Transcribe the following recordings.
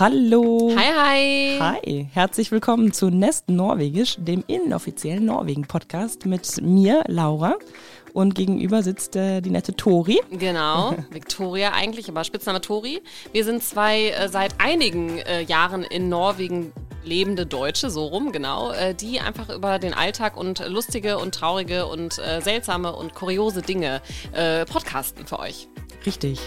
Hallo. Hi, hi. Hi. Herzlich willkommen zu Nest Norwegisch, dem inoffiziellen Norwegen-Podcast mit mir, Laura. Und gegenüber sitzt äh, die nette Tori. Genau, Victoria eigentlich, aber Spitzname Tori. Wir sind zwei äh, seit einigen äh, Jahren in Norwegen lebende Deutsche, so rum, genau, äh, die einfach über den Alltag und lustige und traurige und äh, seltsame und kuriose Dinge äh, podcasten für euch. Richtig.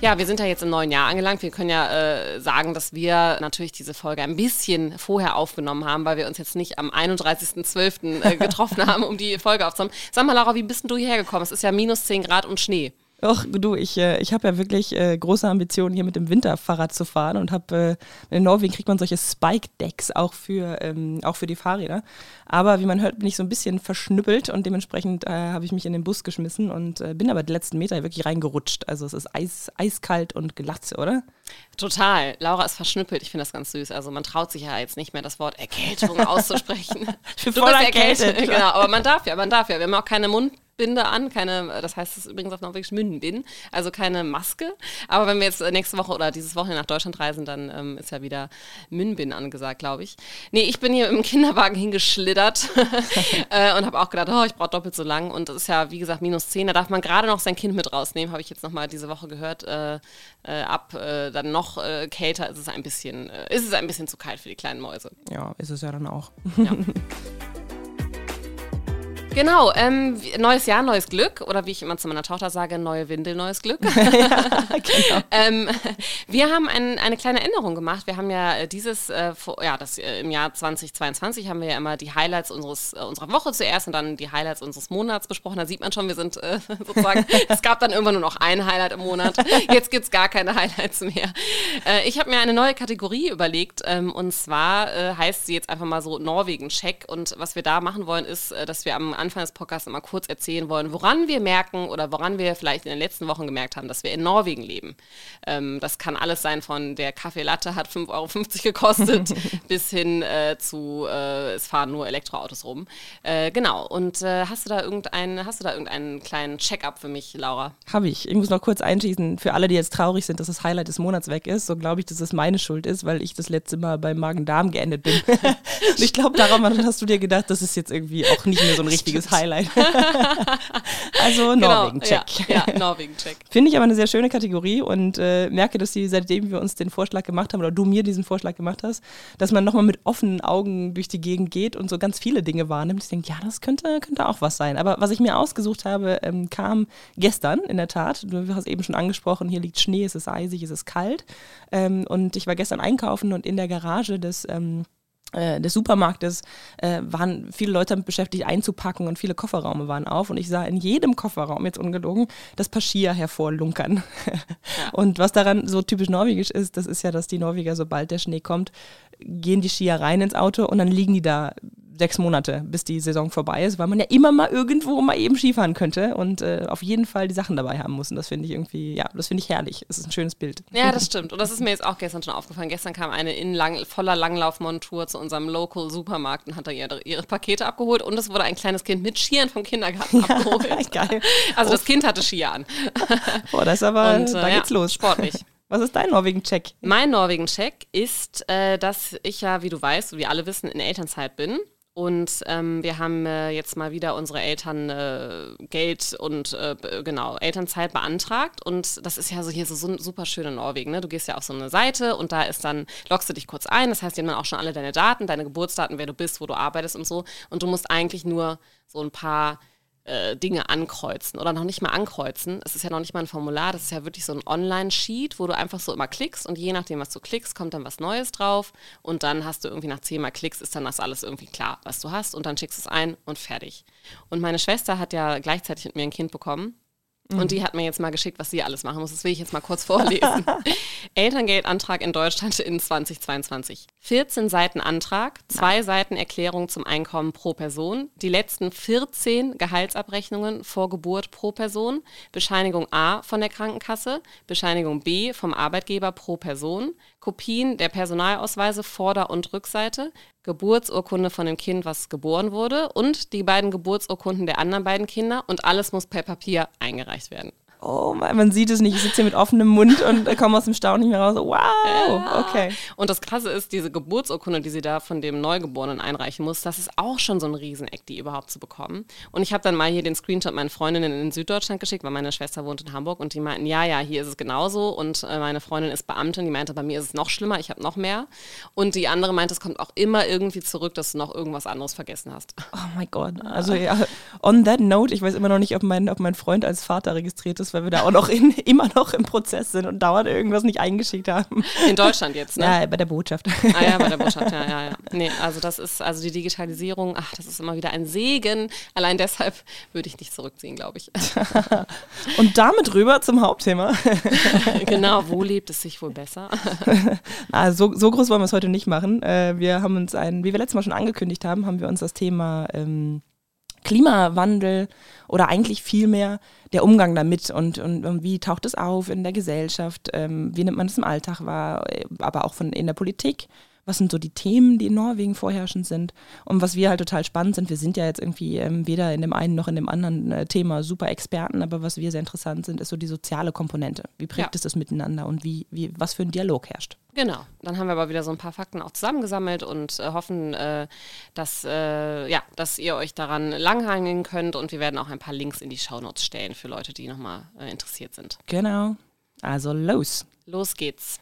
Ja, wir sind ja jetzt im neuen Jahr angelangt. Wir können ja äh, sagen, dass wir natürlich diese Folge ein bisschen vorher aufgenommen haben, weil wir uns jetzt nicht am 31.12. Äh, getroffen haben, um die Folge aufzunehmen. Sag mal, Laura, wie bist denn du hierher gekommen? Es ist ja minus 10 Grad und Schnee. Ach, du, ich, äh, ich habe ja wirklich äh, große Ambitionen, hier mit dem Winterfahrrad zu fahren und habe, äh, in Norwegen kriegt man solche Spike-Decks auch für, ähm, auch für die Fahrräder. Aber wie man hört, bin ich so ein bisschen verschnüppelt und dementsprechend äh, habe ich mich in den Bus geschmissen und äh, bin aber die letzten Meter wirklich reingerutscht. Also es ist eis, eiskalt und glatt, oder? Total. Laura ist verschnüppelt. Ich finde das ganz süß. Also man traut sich ja jetzt nicht mehr das Wort Erkältung auszusprechen. Ich bin voll erkältet. Genau, aber man darf ja, man darf ja. Wir haben auch keine Mund Binde an, keine, das heißt es übrigens auf Norwegisch Mündbind, also keine Maske. Aber wenn wir jetzt nächste Woche oder dieses Wochenende nach Deutschland reisen, dann ähm, ist ja wieder Mündbind angesagt, glaube ich. Nee, ich bin hier im Kinderwagen hingeschlittert äh, und habe auch gedacht, oh, ich brauche doppelt so lang. Und das ist ja, wie gesagt, minus 10. Da darf man gerade noch sein Kind mit rausnehmen, habe ich jetzt nochmal diese Woche gehört. Äh, äh, ab äh, dann noch äh, kälter ist es ein bisschen, äh, ist es ein bisschen zu kalt für die kleinen Mäuse. Ja, ist es ja dann auch. Ja. Genau, ähm, neues Jahr, neues Glück. Oder wie ich immer zu meiner Tochter sage, neue Windel, neues Glück. ja, genau. ähm, wir haben ein, eine kleine Änderung gemacht. Wir haben ja äh, dieses, äh, vor, ja, das äh, im Jahr 2022 haben wir ja immer die Highlights unseres, äh, unserer Woche zuerst und dann die Highlights unseres Monats besprochen. Da sieht man schon, wir sind äh, sozusagen, es gab dann irgendwann nur noch ein Highlight im Monat. Jetzt gibt es gar keine Highlights mehr. Äh, ich habe mir eine neue Kategorie überlegt ähm, und zwar heißt sie jetzt einfach mal so Norwegen-Check. Und was wir da machen wollen, ist, dass wir am Anfang Anfang des Podcasts immer kurz erzählen wollen, woran wir merken oder woran wir vielleicht in den letzten Wochen gemerkt haben, dass wir in Norwegen leben. Ähm, das kann alles sein von der Kaffeelatte hat 5,50 Euro gekostet bis hin äh, zu äh, es fahren nur Elektroautos rum. Äh, genau. Und äh, hast du da irgendeinen, hast du da irgendeinen kleinen Check-up für mich, Laura? Habe ich. Ich muss noch kurz einschießen, für alle, die jetzt traurig sind, dass das Highlight des Monats weg ist, so glaube ich, dass es meine Schuld ist, weil ich das letzte Mal beim Magen-Darm geendet bin. ich glaube, daran hast du dir gedacht, das ist jetzt irgendwie auch nicht mehr so ein richtiges richtiges Highlight. also genau, Norwegen-Check. Ja, ja Norwegen-Check. Finde ich aber eine sehr schöne Kategorie und äh, merke, dass sie, seitdem wir uns den Vorschlag gemacht haben, oder du mir diesen Vorschlag gemacht hast, dass man nochmal mit offenen Augen durch die Gegend geht und so ganz viele Dinge wahrnimmt. Ich denke, ja, das könnte, könnte auch was sein. Aber was ich mir ausgesucht habe, ähm, kam gestern in der Tat. Du hast eben schon angesprochen, hier liegt Schnee, es ist eisig, es ist kalt. Ähm, und ich war gestern einkaufen und in der Garage des ähm, äh, des Supermarktes äh, waren viele Leute damit beschäftigt einzupacken und viele Kofferraume waren auf und ich sah in jedem Kofferraum, jetzt ungelogen, das Paschier hervorlunkern. Ja. Und was daran so typisch norwegisch ist, das ist ja, dass die Norweger, sobald der Schnee kommt, gehen die Skier rein ins Auto und dann liegen die da sechs Monate, bis die Saison vorbei ist, weil man ja immer mal irgendwo mal eben Skifahren könnte und äh, auf jeden Fall die Sachen dabei haben muss. Und das finde ich irgendwie, ja, das finde ich herrlich. Es ist ein schönes Bild. Ja, das stimmt. Und das ist mir jetzt auch gestern schon aufgefallen. Gestern kam eine in lang, voller Langlaufmontur zu unserem Local Supermarkt und hat da ihre, ihre, Pakete abgeholt und es wurde ein kleines Kind mit Skiern vom Kindergarten ja, abgeholt. Geil. Also das Kind hatte Skier an. Boah, das ist aber, und, äh, da geht's ja, los. Sportlich. Was ist dein Norwegen-Check? Mein Norwegen-Check ist, äh, dass ich ja, wie du weißt, wie alle wissen, in Elternzeit bin. Und ähm, wir haben äh, jetzt mal wieder unsere Eltern äh, Geld und äh, genau Elternzeit beantragt. Und das ist ja so hier so, so super schön in Norwegen. Ne? Du gehst ja auf so eine Seite und da ist dann, loggst du dich kurz ein. Das heißt, die haben dann auch schon alle deine Daten, deine Geburtsdaten, wer du bist, wo du arbeitest und so. Und du musst eigentlich nur so ein paar äh, Dinge ankreuzen oder noch nicht mal ankreuzen. Es ist ja noch nicht mal ein Formular, das ist ja wirklich so ein Online-Sheet, wo du einfach so immer klickst und je nachdem, was du klickst, kommt dann was Neues drauf und dann hast du irgendwie nach zehnmal Klicks ist dann das alles irgendwie klar, was du hast und dann schickst du es ein und fertig. Und meine Schwester hat ja gleichzeitig mit mir ein Kind bekommen und mhm. die hat mir jetzt mal geschickt, was sie alles machen muss. Das will ich jetzt mal kurz vorlesen. Elterngeldantrag in Deutschland in 2022. 14 Seiten Antrag, zwei Nein. Seiten Erklärung zum Einkommen pro Person, die letzten 14 Gehaltsabrechnungen vor Geburt pro Person, Bescheinigung A von der Krankenkasse, Bescheinigung B vom Arbeitgeber pro Person, Kopien der Personalausweise Vorder- und Rückseite, Geburtsurkunde von dem Kind, was geboren wurde und die beiden Geburtsurkunden der anderen beiden Kinder und alles muss per Papier eingereicht werden. Oh, man sieht es nicht. Ich sitze hier mit offenem Mund und komme aus dem Staunen nicht mehr raus. Wow, okay. Und das Krasse ist, diese Geburtsurkunde, die sie da von dem Neugeborenen einreichen muss, das ist auch schon so ein Rieseneck, die überhaupt zu bekommen. Und ich habe dann mal hier den Screenshot meinen Freundinnen in Süddeutschland geschickt, weil meine Schwester wohnt in Hamburg und die meinten, ja, ja, hier ist es genauso. Und äh, meine Freundin ist Beamtin, die meinte, bei mir ist es noch schlimmer, ich habe noch mehr. Und die andere meinte, es kommt auch immer irgendwie zurück, dass du noch irgendwas anderes vergessen hast. Oh mein Gott. Also ja, on that note, ich weiß immer noch nicht, ob mein, ob mein Freund als Vater registriert ist, weil wir da auch noch in, immer noch im Prozess sind und dauernd irgendwas nicht eingeschickt haben. In Deutschland jetzt, ne? Ja, bei der Botschaft. Ah ja, bei der Botschaft, ja, ja, ja. Nee, also das ist, also die Digitalisierung, ach, das ist immer wieder ein Segen. Allein deshalb würde ich nicht zurückziehen, glaube ich. und damit rüber zum Hauptthema. genau, wo lebt es sich wohl besser? Na, so, so groß wollen wir es heute nicht machen. Äh, wir haben uns ein, wie wir letztes Mal schon angekündigt haben, haben wir uns das Thema ähm, Klimawandel oder eigentlich vielmehr der Umgang damit und, und, und, wie taucht es auf in der Gesellschaft, ähm, wie nimmt man es im Alltag wahr, aber auch von, in der Politik. Was sind so die Themen, die in Norwegen vorherrschend sind? Und was wir halt total spannend sind, wir sind ja jetzt irgendwie ähm, weder in dem einen noch in dem anderen äh, Thema super Experten, aber was wir sehr interessant sind, ist so die soziale Komponente. Wie prägt ja. es das miteinander und wie, wie, was für ein Dialog herrscht? Genau, dann haben wir aber wieder so ein paar Fakten auch zusammengesammelt und äh, hoffen, äh, dass, äh, ja, dass ihr euch daran langhangeln könnt und wir werden auch ein paar Links in die Shownotes stellen für Leute, die nochmal äh, interessiert sind. Genau, also los. Los geht's.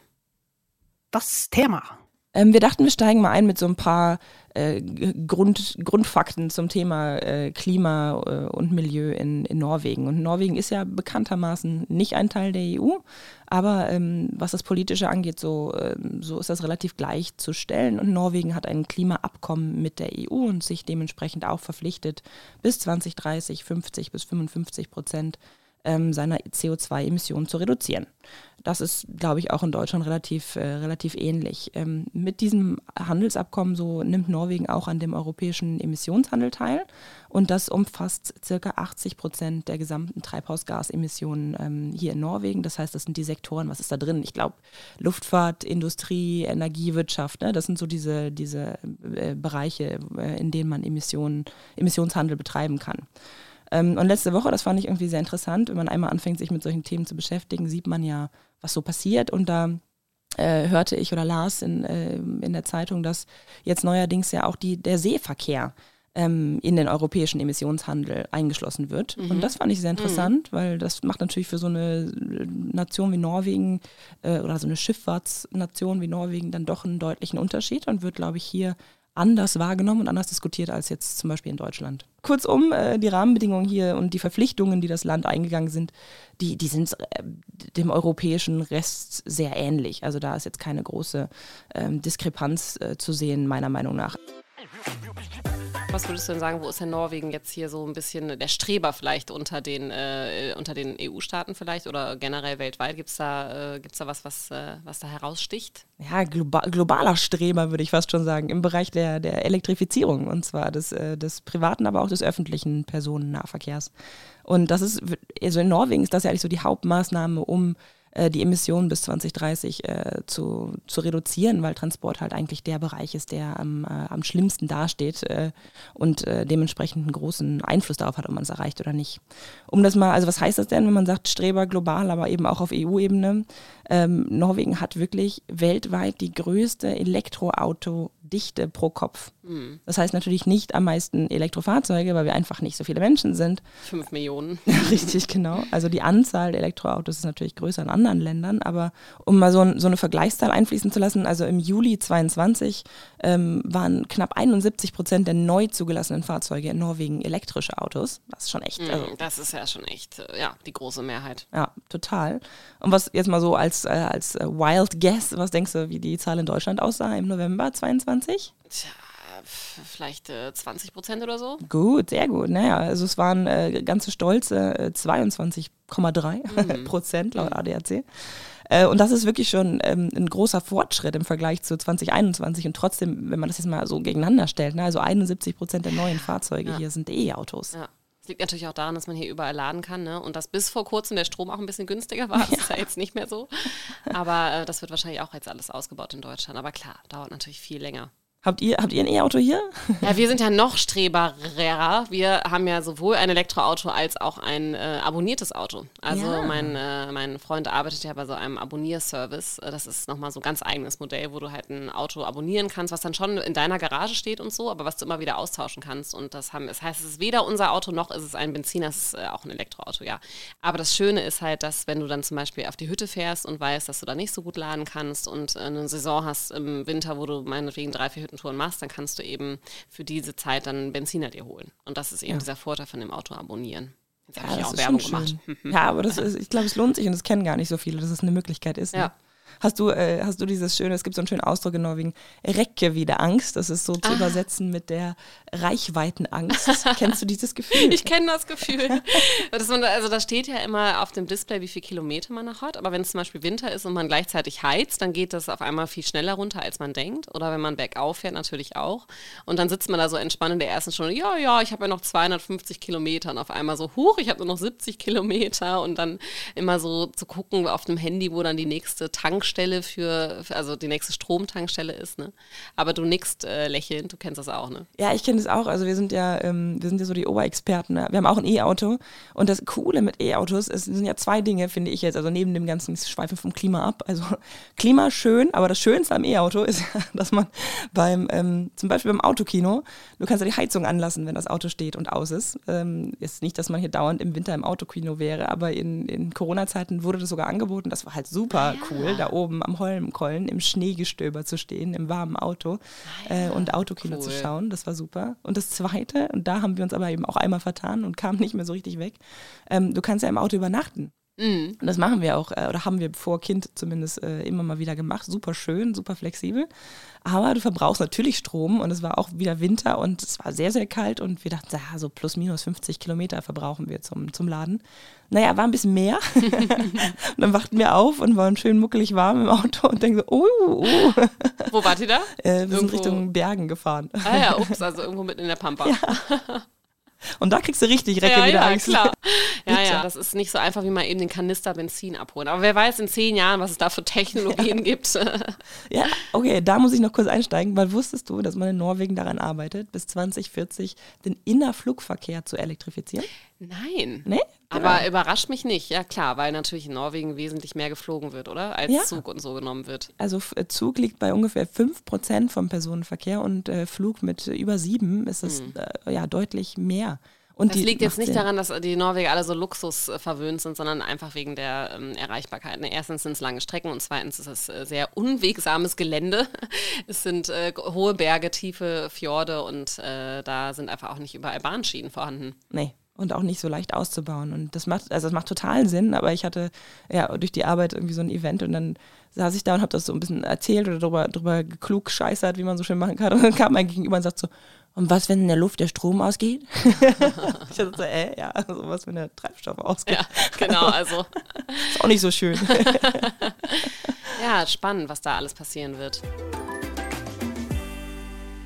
Das Thema. Ähm, wir dachten, wir steigen mal ein mit so ein paar äh, Grund, Grundfakten zum Thema äh, Klima äh, und Milieu in, in Norwegen. Und Norwegen ist ja bekanntermaßen nicht ein Teil der EU, aber ähm, was das Politische angeht, so, ähm, so ist das relativ gleichzustellen. Und Norwegen hat ein Klimaabkommen mit der EU und sich dementsprechend auch verpflichtet, bis 2030 50 bis 55 Prozent ähm, seiner CO2-Emissionen zu reduzieren. Das ist, glaube ich, auch in Deutschland relativ, äh, relativ ähnlich. Ähm, mit diesem Handelsabkommen so nimmt Norwegen auch an dem europäischen Emissionshandel teil und das umfasst circa 80 Prozent der gesamten Treibhausgasemissionen ähm, hier in Norwegen. Das heißt, das sind die Sektoren, was ist da drin? Ich glaube, Luftfahrt, Industrie, Energiewirtschaft, ne? das sind so diese, diese äh, Bereiche, äh, in denen man Emissionen, Emissionshandel betreiben kann. Ähm, und letzte Woche, das fand ich irgendwie sehr interessant, wenn man einmal anfängt, sich mit solchen Themen zu beschäftigen, sieht man ja, was so passiert. Und da äh, hörte ich oder las in, äh, in der Zeitung, dass jetzt neuerdings ja auch die, der Seeverkehr ähm, in den europäischen Emissionshandel eingeschlossen wird. Mhm. Und das fand ich sehr interessant, mhm. weil das macht natürlich für so eine Nation wie Norwegen äh, oder so eine Schifffahrtsnation wie Norwegen dann doch einen deutlichen Unterschied und wird, glaube ich, hier anders wahrgenommen und anders diskutiert als jetzt zum Beispiel in Deutschland. Kurzum, äh, die Rahmenbedingungen hier und die Verpflichtungen, die das Land eingegangen sind, die, die sind äh, dem europäischen Rest sehr ähnlich. Also da ist jetzt keine große ähm, Diskrepanz äh, zu sehen, meiner Meinung nach. Was würdest du denn sagen, wo ist denn Norwegen jetzt hier so ein bisschen der Streber vielleicht unter den, äh, den EU-Staaten vielleicht oder generell weltweit? Gibt es da, äh, da was, was, äh, was da heraussticht? Ja, globa globaler Streber würde ich fast schon sagen, im Bereich der, der Elektrifizierung und zwar des, äh, des privaten, aber auch des öffentlichen Personennahverkehrs. Und das ist, also in Norwegen ist das ja eigentlich so die Hauptmaßnahme, um äh, die Emissionen bis 2030 äh, zu, zu reduzieren, weil Transport halt eigentlich der Bereich ist, der am, äh, am schlimmsten dasteht äh, und äh, dementsprechend einen großen Einfluss darauf hat, ob man es erreicht oder nicht. Um das mal, also was heißt das denn, wenn man sagt Streber global, aber eben auch auf EU-Ebene? Ähm, Norwegen hat wirklich weltweit die größte Elektroauto-Dichte pro Kopf. Mhm. Das heißt natürlich nicht am meisten Elektrofahrzeuge, weil wir einfach nicht so viele Menschen sind. Fünf Millionen. Richtig, genau. Also die Anzahl der Elektroautos ist natürlich größer in anderen Ländern, aber um mal so, so eine Vergleichszahl einfließen zu lassen, also im Juli 22 ähm, waren knapp 71 Prozent der neu zugelassenen Fahrzeuge in Norwegen elektrische Autos. Das ist schon echt. Mhm, also, das ist ja schon echt, äh, ja, die große Mehrheit. Ja, total. Und was jetzt mal so als, äh, als äh, Wild Guess, was denkst du, wie die Zahl in Deutschland aussah im November 22? Tja vielleicht äh, 20 Prozent oder so. Gut, sehr gut. Naja, also es waren äh, ganze stolze äh, 22,3 mhm. Prozent laut mhm. ADAC. Äh, und das ist wirklich schon ähm, ein großer Fortschritt im Vergleich zu 2021. Und trotzdem, wenn man das jetzt mal so gegeneinander stellt, ne, also 71 Prozent der neuen Fahrzeuge ja. hier sind E-Autos. Ja. Das liegt natürlich auch daran, dass man hier überall laden kann ne? und dass bis vor kurzem der Strom auch ein bisschen günstiger war. Das ja. ist ja jetzt nicht mehr so. Aber äh, das wird wahrscheinlich auch jetzt alles ausgebaut in Deutschland. Aber klar, dauert natürlich viel länger. Habt ihr, habt ihr ein E-Auto hier? Ja, wir sind ja noch streberer. Wir haben ja sowohl ein Elektroauto als auch ein äh, abonniertes Auto. Also Ja. mein, äh, mein Freund arbeitet ja bei so einem Abonnierservice. Äh, Das ist nochmal so ein ganz eigenes Modell, wo du halt ein Auto abonnieren kannst, was dann schon in deiner Garage steht und so, aber was du immer wieder austauschen kannst. Und das, haben, das heißt, es ist weder unser Auto noch ist es ein Benziner, es ist äh, auch ein Elektroauto, ja. Aber das Schöne ist halt, dass wenn du dann zum Beispiel auf die Hütte fährst und weißt, dass du da nicht so gut laden kannst und äh, eine Saison hast im Winter, wo du meinetwegen drei, vier Hüttentouren machst, dann kannst du eben für diese Zeit dann Benziner dir holen. Und das ist eben Ja. dieser Vorteil von dem Auto abonnieren. Jetzt habe Ja, ich das auch Werbung gemacht. Ja, aber das ist, ich glaube, es lohnt sich und es kennen gar nicht so viele, dass es eine Möglichkeit ist. Ne? Ja. Hast du, äh, hast du dieses schöne, es gibt so einen schönen Ausdruck in Norwegen, Recke wie der Angst. Das ist so Ah. zu übersetzen mit der Reichweitenangst. Kennst du dieses Gefühl? Ich kenne das Gefühl. Dass man, also da steht ja immer auf dem Display, wie viel Kilometer man noch hat. Aber wenn es zum Beispiel Winter ist und man gleichzeitig heizt, dann geht das auf einmal viel schneller runter, als man denkt. Oder wenn man bergauf fährt, natürlich auch. Und dann sitzt man da so entspannt in der ersten Stunde. Ja, ja, ich habe ja noch 250 Kilometer. Und auf einmal so, huch, ich habe nur noch 70 Kilometer. Und dann immer so zu gucken auf dem Handy, wo dann die nächste Tankstelle für, für also die nächste Stromtankstelle ist. Ne? Aber du nickst äh, lächelnd, du kennst das auch, ne? Ja, ich kenne das auch. Also wir sind ja, ähm, wir sind ja so die Oberexperten. Ne? Wir haben auch ein E-Auto. Und das Coole mit E-Autos ist, sind ja zwei Dinge, finde ich jetzt. Also neben dem ganzen Schweifen vom Klima ab. Also Klima schön, aber das Schönste am E-Auto ist, ja, dass man beim, ähm, zum Beispiel beim Autokino, du kannst ja die Heizung anlassen, wenn das Auto steht und aus ist. Ähm, ist nicht, dass man hier dauernd im Winter im Autokino wäre, aber in, in Corona-Zeiten wurde das sogar angeboten. Das war halt super cool, da oben am Holmenkollen im Schneegestöber zu stehen, im warmen Auto äh, und Autokino zu Cool. schauen. Das war super. Und das Zweite, und da haben wir uns aber eben auch einmal vertan und kamen nicht mehr so richtig weg, ähm, du kannst ja im Auto übernachten. Mhm. Und das machen wir auch, äh, oder haben wir vor Kind zumindest äh, immer mal wieder gemacht. Super schön, super flexibel. Aber du verbrauchst natürlich Strom und es war auch wieder Winter und es war sehr, sehr kalt und wir dachten, ja, so plus minus 50 Kilometer verbrauchen wir zum, zum Laden. Naja, war ein bisschen mehr. und dann wachten wir auf und waren schön muckelig warm im Auto und denken so, oh, oh. Wo wart ihr da? Äh, wir sind Irgendwo- Richtung Bergen gefahren. Ah ja, ups, also irgendwo mitten in der Pampa. Und da kriegst du richtig Recke ja, wieder ja, Angst. klar. Ja, ja, das ist nicht so einfach, wie mal eben den Kanister Benzin abholen. Aber wer weiß in zehn Jahren, was es da für Technologien gibt. Ja, okay, da muss ich noch kurz einsteigen, weil wusstest du, dass man in Norwegen daran arbeitet, bis 2040 den Innerflugverkehr zu elektrifizieren? Nein. Nee? Aber Genau. überrascht mich nicht, ja klar, weil natürlich in Norwegen wesentlich mehr geflogen wird, oder? Als Ja. Zug und so genommen wird. Also äh, Zug liegt bei ungefähr 5% vom Personenverkehr und äh, Flug mit über 7 ist es äh, ja deutlich mehr. Und Hm. Das liegt jetzt nicht Sinn. daran, dass die Norweger alle so Luxus äh, verwöhnt sind, sondern einfach wegen der ähm, Erreichbarkeit. Ne, Erstens sind es lange Strecken und zweitens ist es äh, sehr unwegsames Gelände. Es sind äh, hohe Berge, tiefe Fjorde und äh, da sind einfach auch nicht überall Bahnschienen vorhanden. Nee. Und auch nicht so leicht auszubauen. Und das macht, also das macht total Sinn, aber ich hatte ja durch die Arbeit irgendwie so ein Event und dann saß ich da und habe das so ein bisschen erzählt oder drüber, drüber klug scheißert, wie man so schön machen kann. Und dann kam mein Gegenüber und sagt so, und was, wenn in der Luft der Strom ausgeht? ich dachte so, äh, ja, also was, wenn der Treibstoff ausgeht? Ja, genau, also Ist auch nicht so schön. ja, spannend, was da alles passieren wird.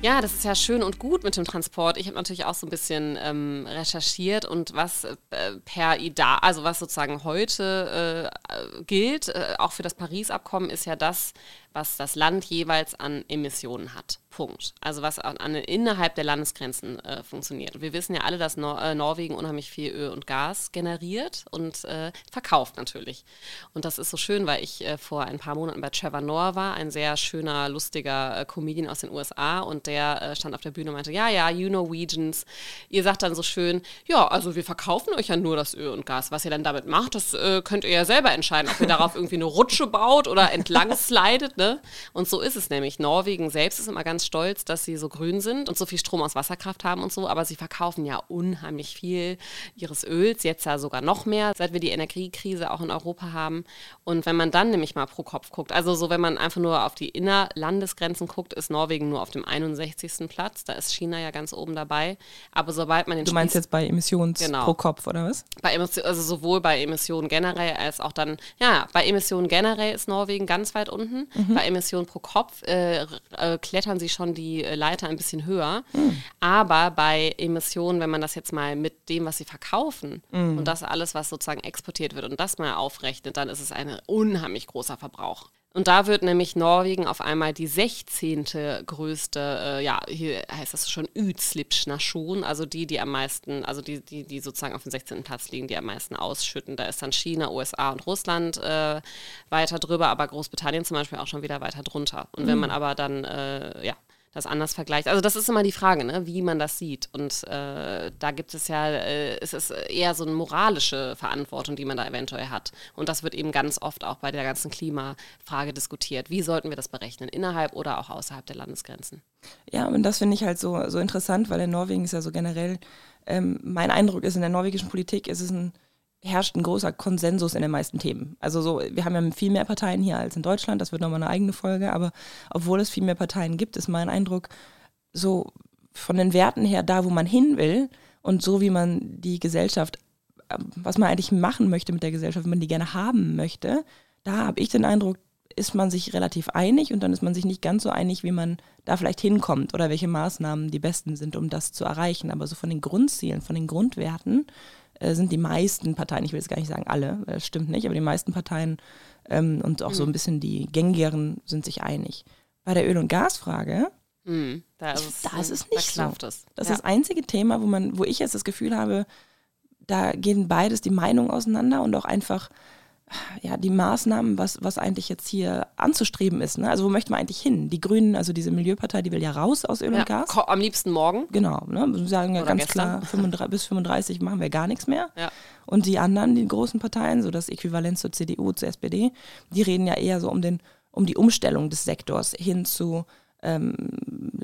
Ja, das ist ja schön und gut mit dem Transport. Ich habe natürlich auch so ein bisschen ähm, recherchiert und was äh, per IDA, also was sozusagen heute äh, gilt, äh, auch für das Paris-Abkommen, ist ja das, was das Land jeweils an Emissionen hat. Punkt. Also was an, innerhalb der Landesgrenzen äh, funktioniert. Wir wissen ja alle, dass Nor äh, Norwegen unheimlich viel Öl und Gas generiert und äh, verkauft natürlich. Und das ist so schön, weil ich äh, vor ein paar Monaten bei Trevor Noah war, ein sehr schöner, lustiger äh, Comedian aus den USA und der äh, stand auf der Bühne und meinte, ja, ja, you Norwegians, ihr sagt dann so schön, ja, also wir verkaufen euch ja nur das Öl und Gas. Was ihr dann damit macht, das könnt ihr ja selber entscheiden, ob ihr darauf irgendwie eine Rutsche baut oder entlang slidet, ne? Und so ist es nämlich. Norwegen selbst ist immer ganz stolz, dass sie so grün sind und so viel Strom aus Wasserkraft haben und so, aber sie verkaufen ja unheimlich viel ihres Öls, jetzt ja sogar noch mehr, seit wir die Energiekrise auch in Europa haben. Und wenn man dann nämlich mal pro Kopf guckt, also so wenn man einfach nur auf die Innerlandesgrenzen guckt, ist Norwegen nur auf dem 61. Platz, da ist China ja ganz oben dabei, aber sobald man den Du meinst Spieß- jetzt bei Emissions Genau. pro Kopf, oder was? bei Emission, also sowohl bei Emissionen generell als auch dann, ja, bei Emissionen generell ist Norwegen ganz weit unten. Bei Emissionen pro Kopf äh, äh, klettern sie schon die äh, Leiter ein bisschen höher. Aber bei Emissionen, wenn man das jetzt mal mit dem, was sie verkaufen und das alles, was sozusagen exportiert wird und das mal aufrechnet, dann ist es ein unheimlich großer Verbrauch. Und da wird nämlich Norwegen auf einmal die 16. größte, äh, ja, hier heißt das schon Utslippsnation, also die, die am meisten, also die, die, die sozusagen auf dem 16. Platz liegen, die am meisten ausschütten. Da ist dann China, USA und Russland äh, weiter drüber, aber Großbritannien zum Beispiel auch schon wieder weiter drunter. Und wenn man aber dann, äh, ja, das anders vergleicht. Also das ist immer die Frage, ne, wie man das sieht. Und äh, da gibt es ja, äh, es ist eher so eine moralische Verantwortung, die man da eventuell hat. Und das wird eben ganz oft auch bei der ganzen Klimafrage diskutiert. Wie sollten wir das berechnen, innerhalb oder auch außerhalb der Landesgrenzen? Ja, und das finde ich halt so, so interessant, weil in Norwegen ist ja so generell, ähm, mein Eindruck ist, in der norwegischen Politik ist es ein herrscht ein großer Konsensus in den meisten Themen. Also so, wir haben ja viel mehr Parteien hier als in Deutschland, das wird nochmal eine eigene Folge, aber obwohl es viel mehr Parteien gibt, ist mein Eindruck, so von den Werten her, da wo man hin will und so wie man die Gesellschaft, was man eigentlich machen möchte mit der Gesellschaft, wenn man die gerne haben möchte, da habe ich den Eindruck, ist man sich relativ einig und dann ist man sich nicht ganz so einig, wie man da vielleicht hinkommt oder welche Maßnahmen die besten sind, um das zu erreichen. Aber so von den Grundzielen, von den Grundwerten, sind die meisten Parteien, ich will jetzt gar nicht sagen alle, das stimmt nicht, aber die meisten Parteien ähm, und auch mhm. so ein bisschen die gängigeren sind sich einig. Bei der Öl- und Gasfrage, mhm, da, ist es, da ist nicht da so. Das, das ja. ist das einzige Thema, wo man, wo ich jetzt das Gefühl habe, da gehen beides die Meinungen auseinander und auch einfach ja, die Maßnahmen, was, was eigentlich jetzt hier anzustreben ist. Ne? Also wo möchte man eigentlich hin? Die Grünen, also diese Milieupartei, die will ja raus aus Öl ja, und Gas. Am liebsten morgen. Genau. Ne? Sie sagen ja Oder ganz gestern. klar, 35, bis 35 machen wir gar nichts mehr. Ja. Und die anderen, die großen Parteien, so das Äquivalent zur CDU, zur SPD, die reden ja eher so um, den, um die Umstellung des Sektors hin zu ähm,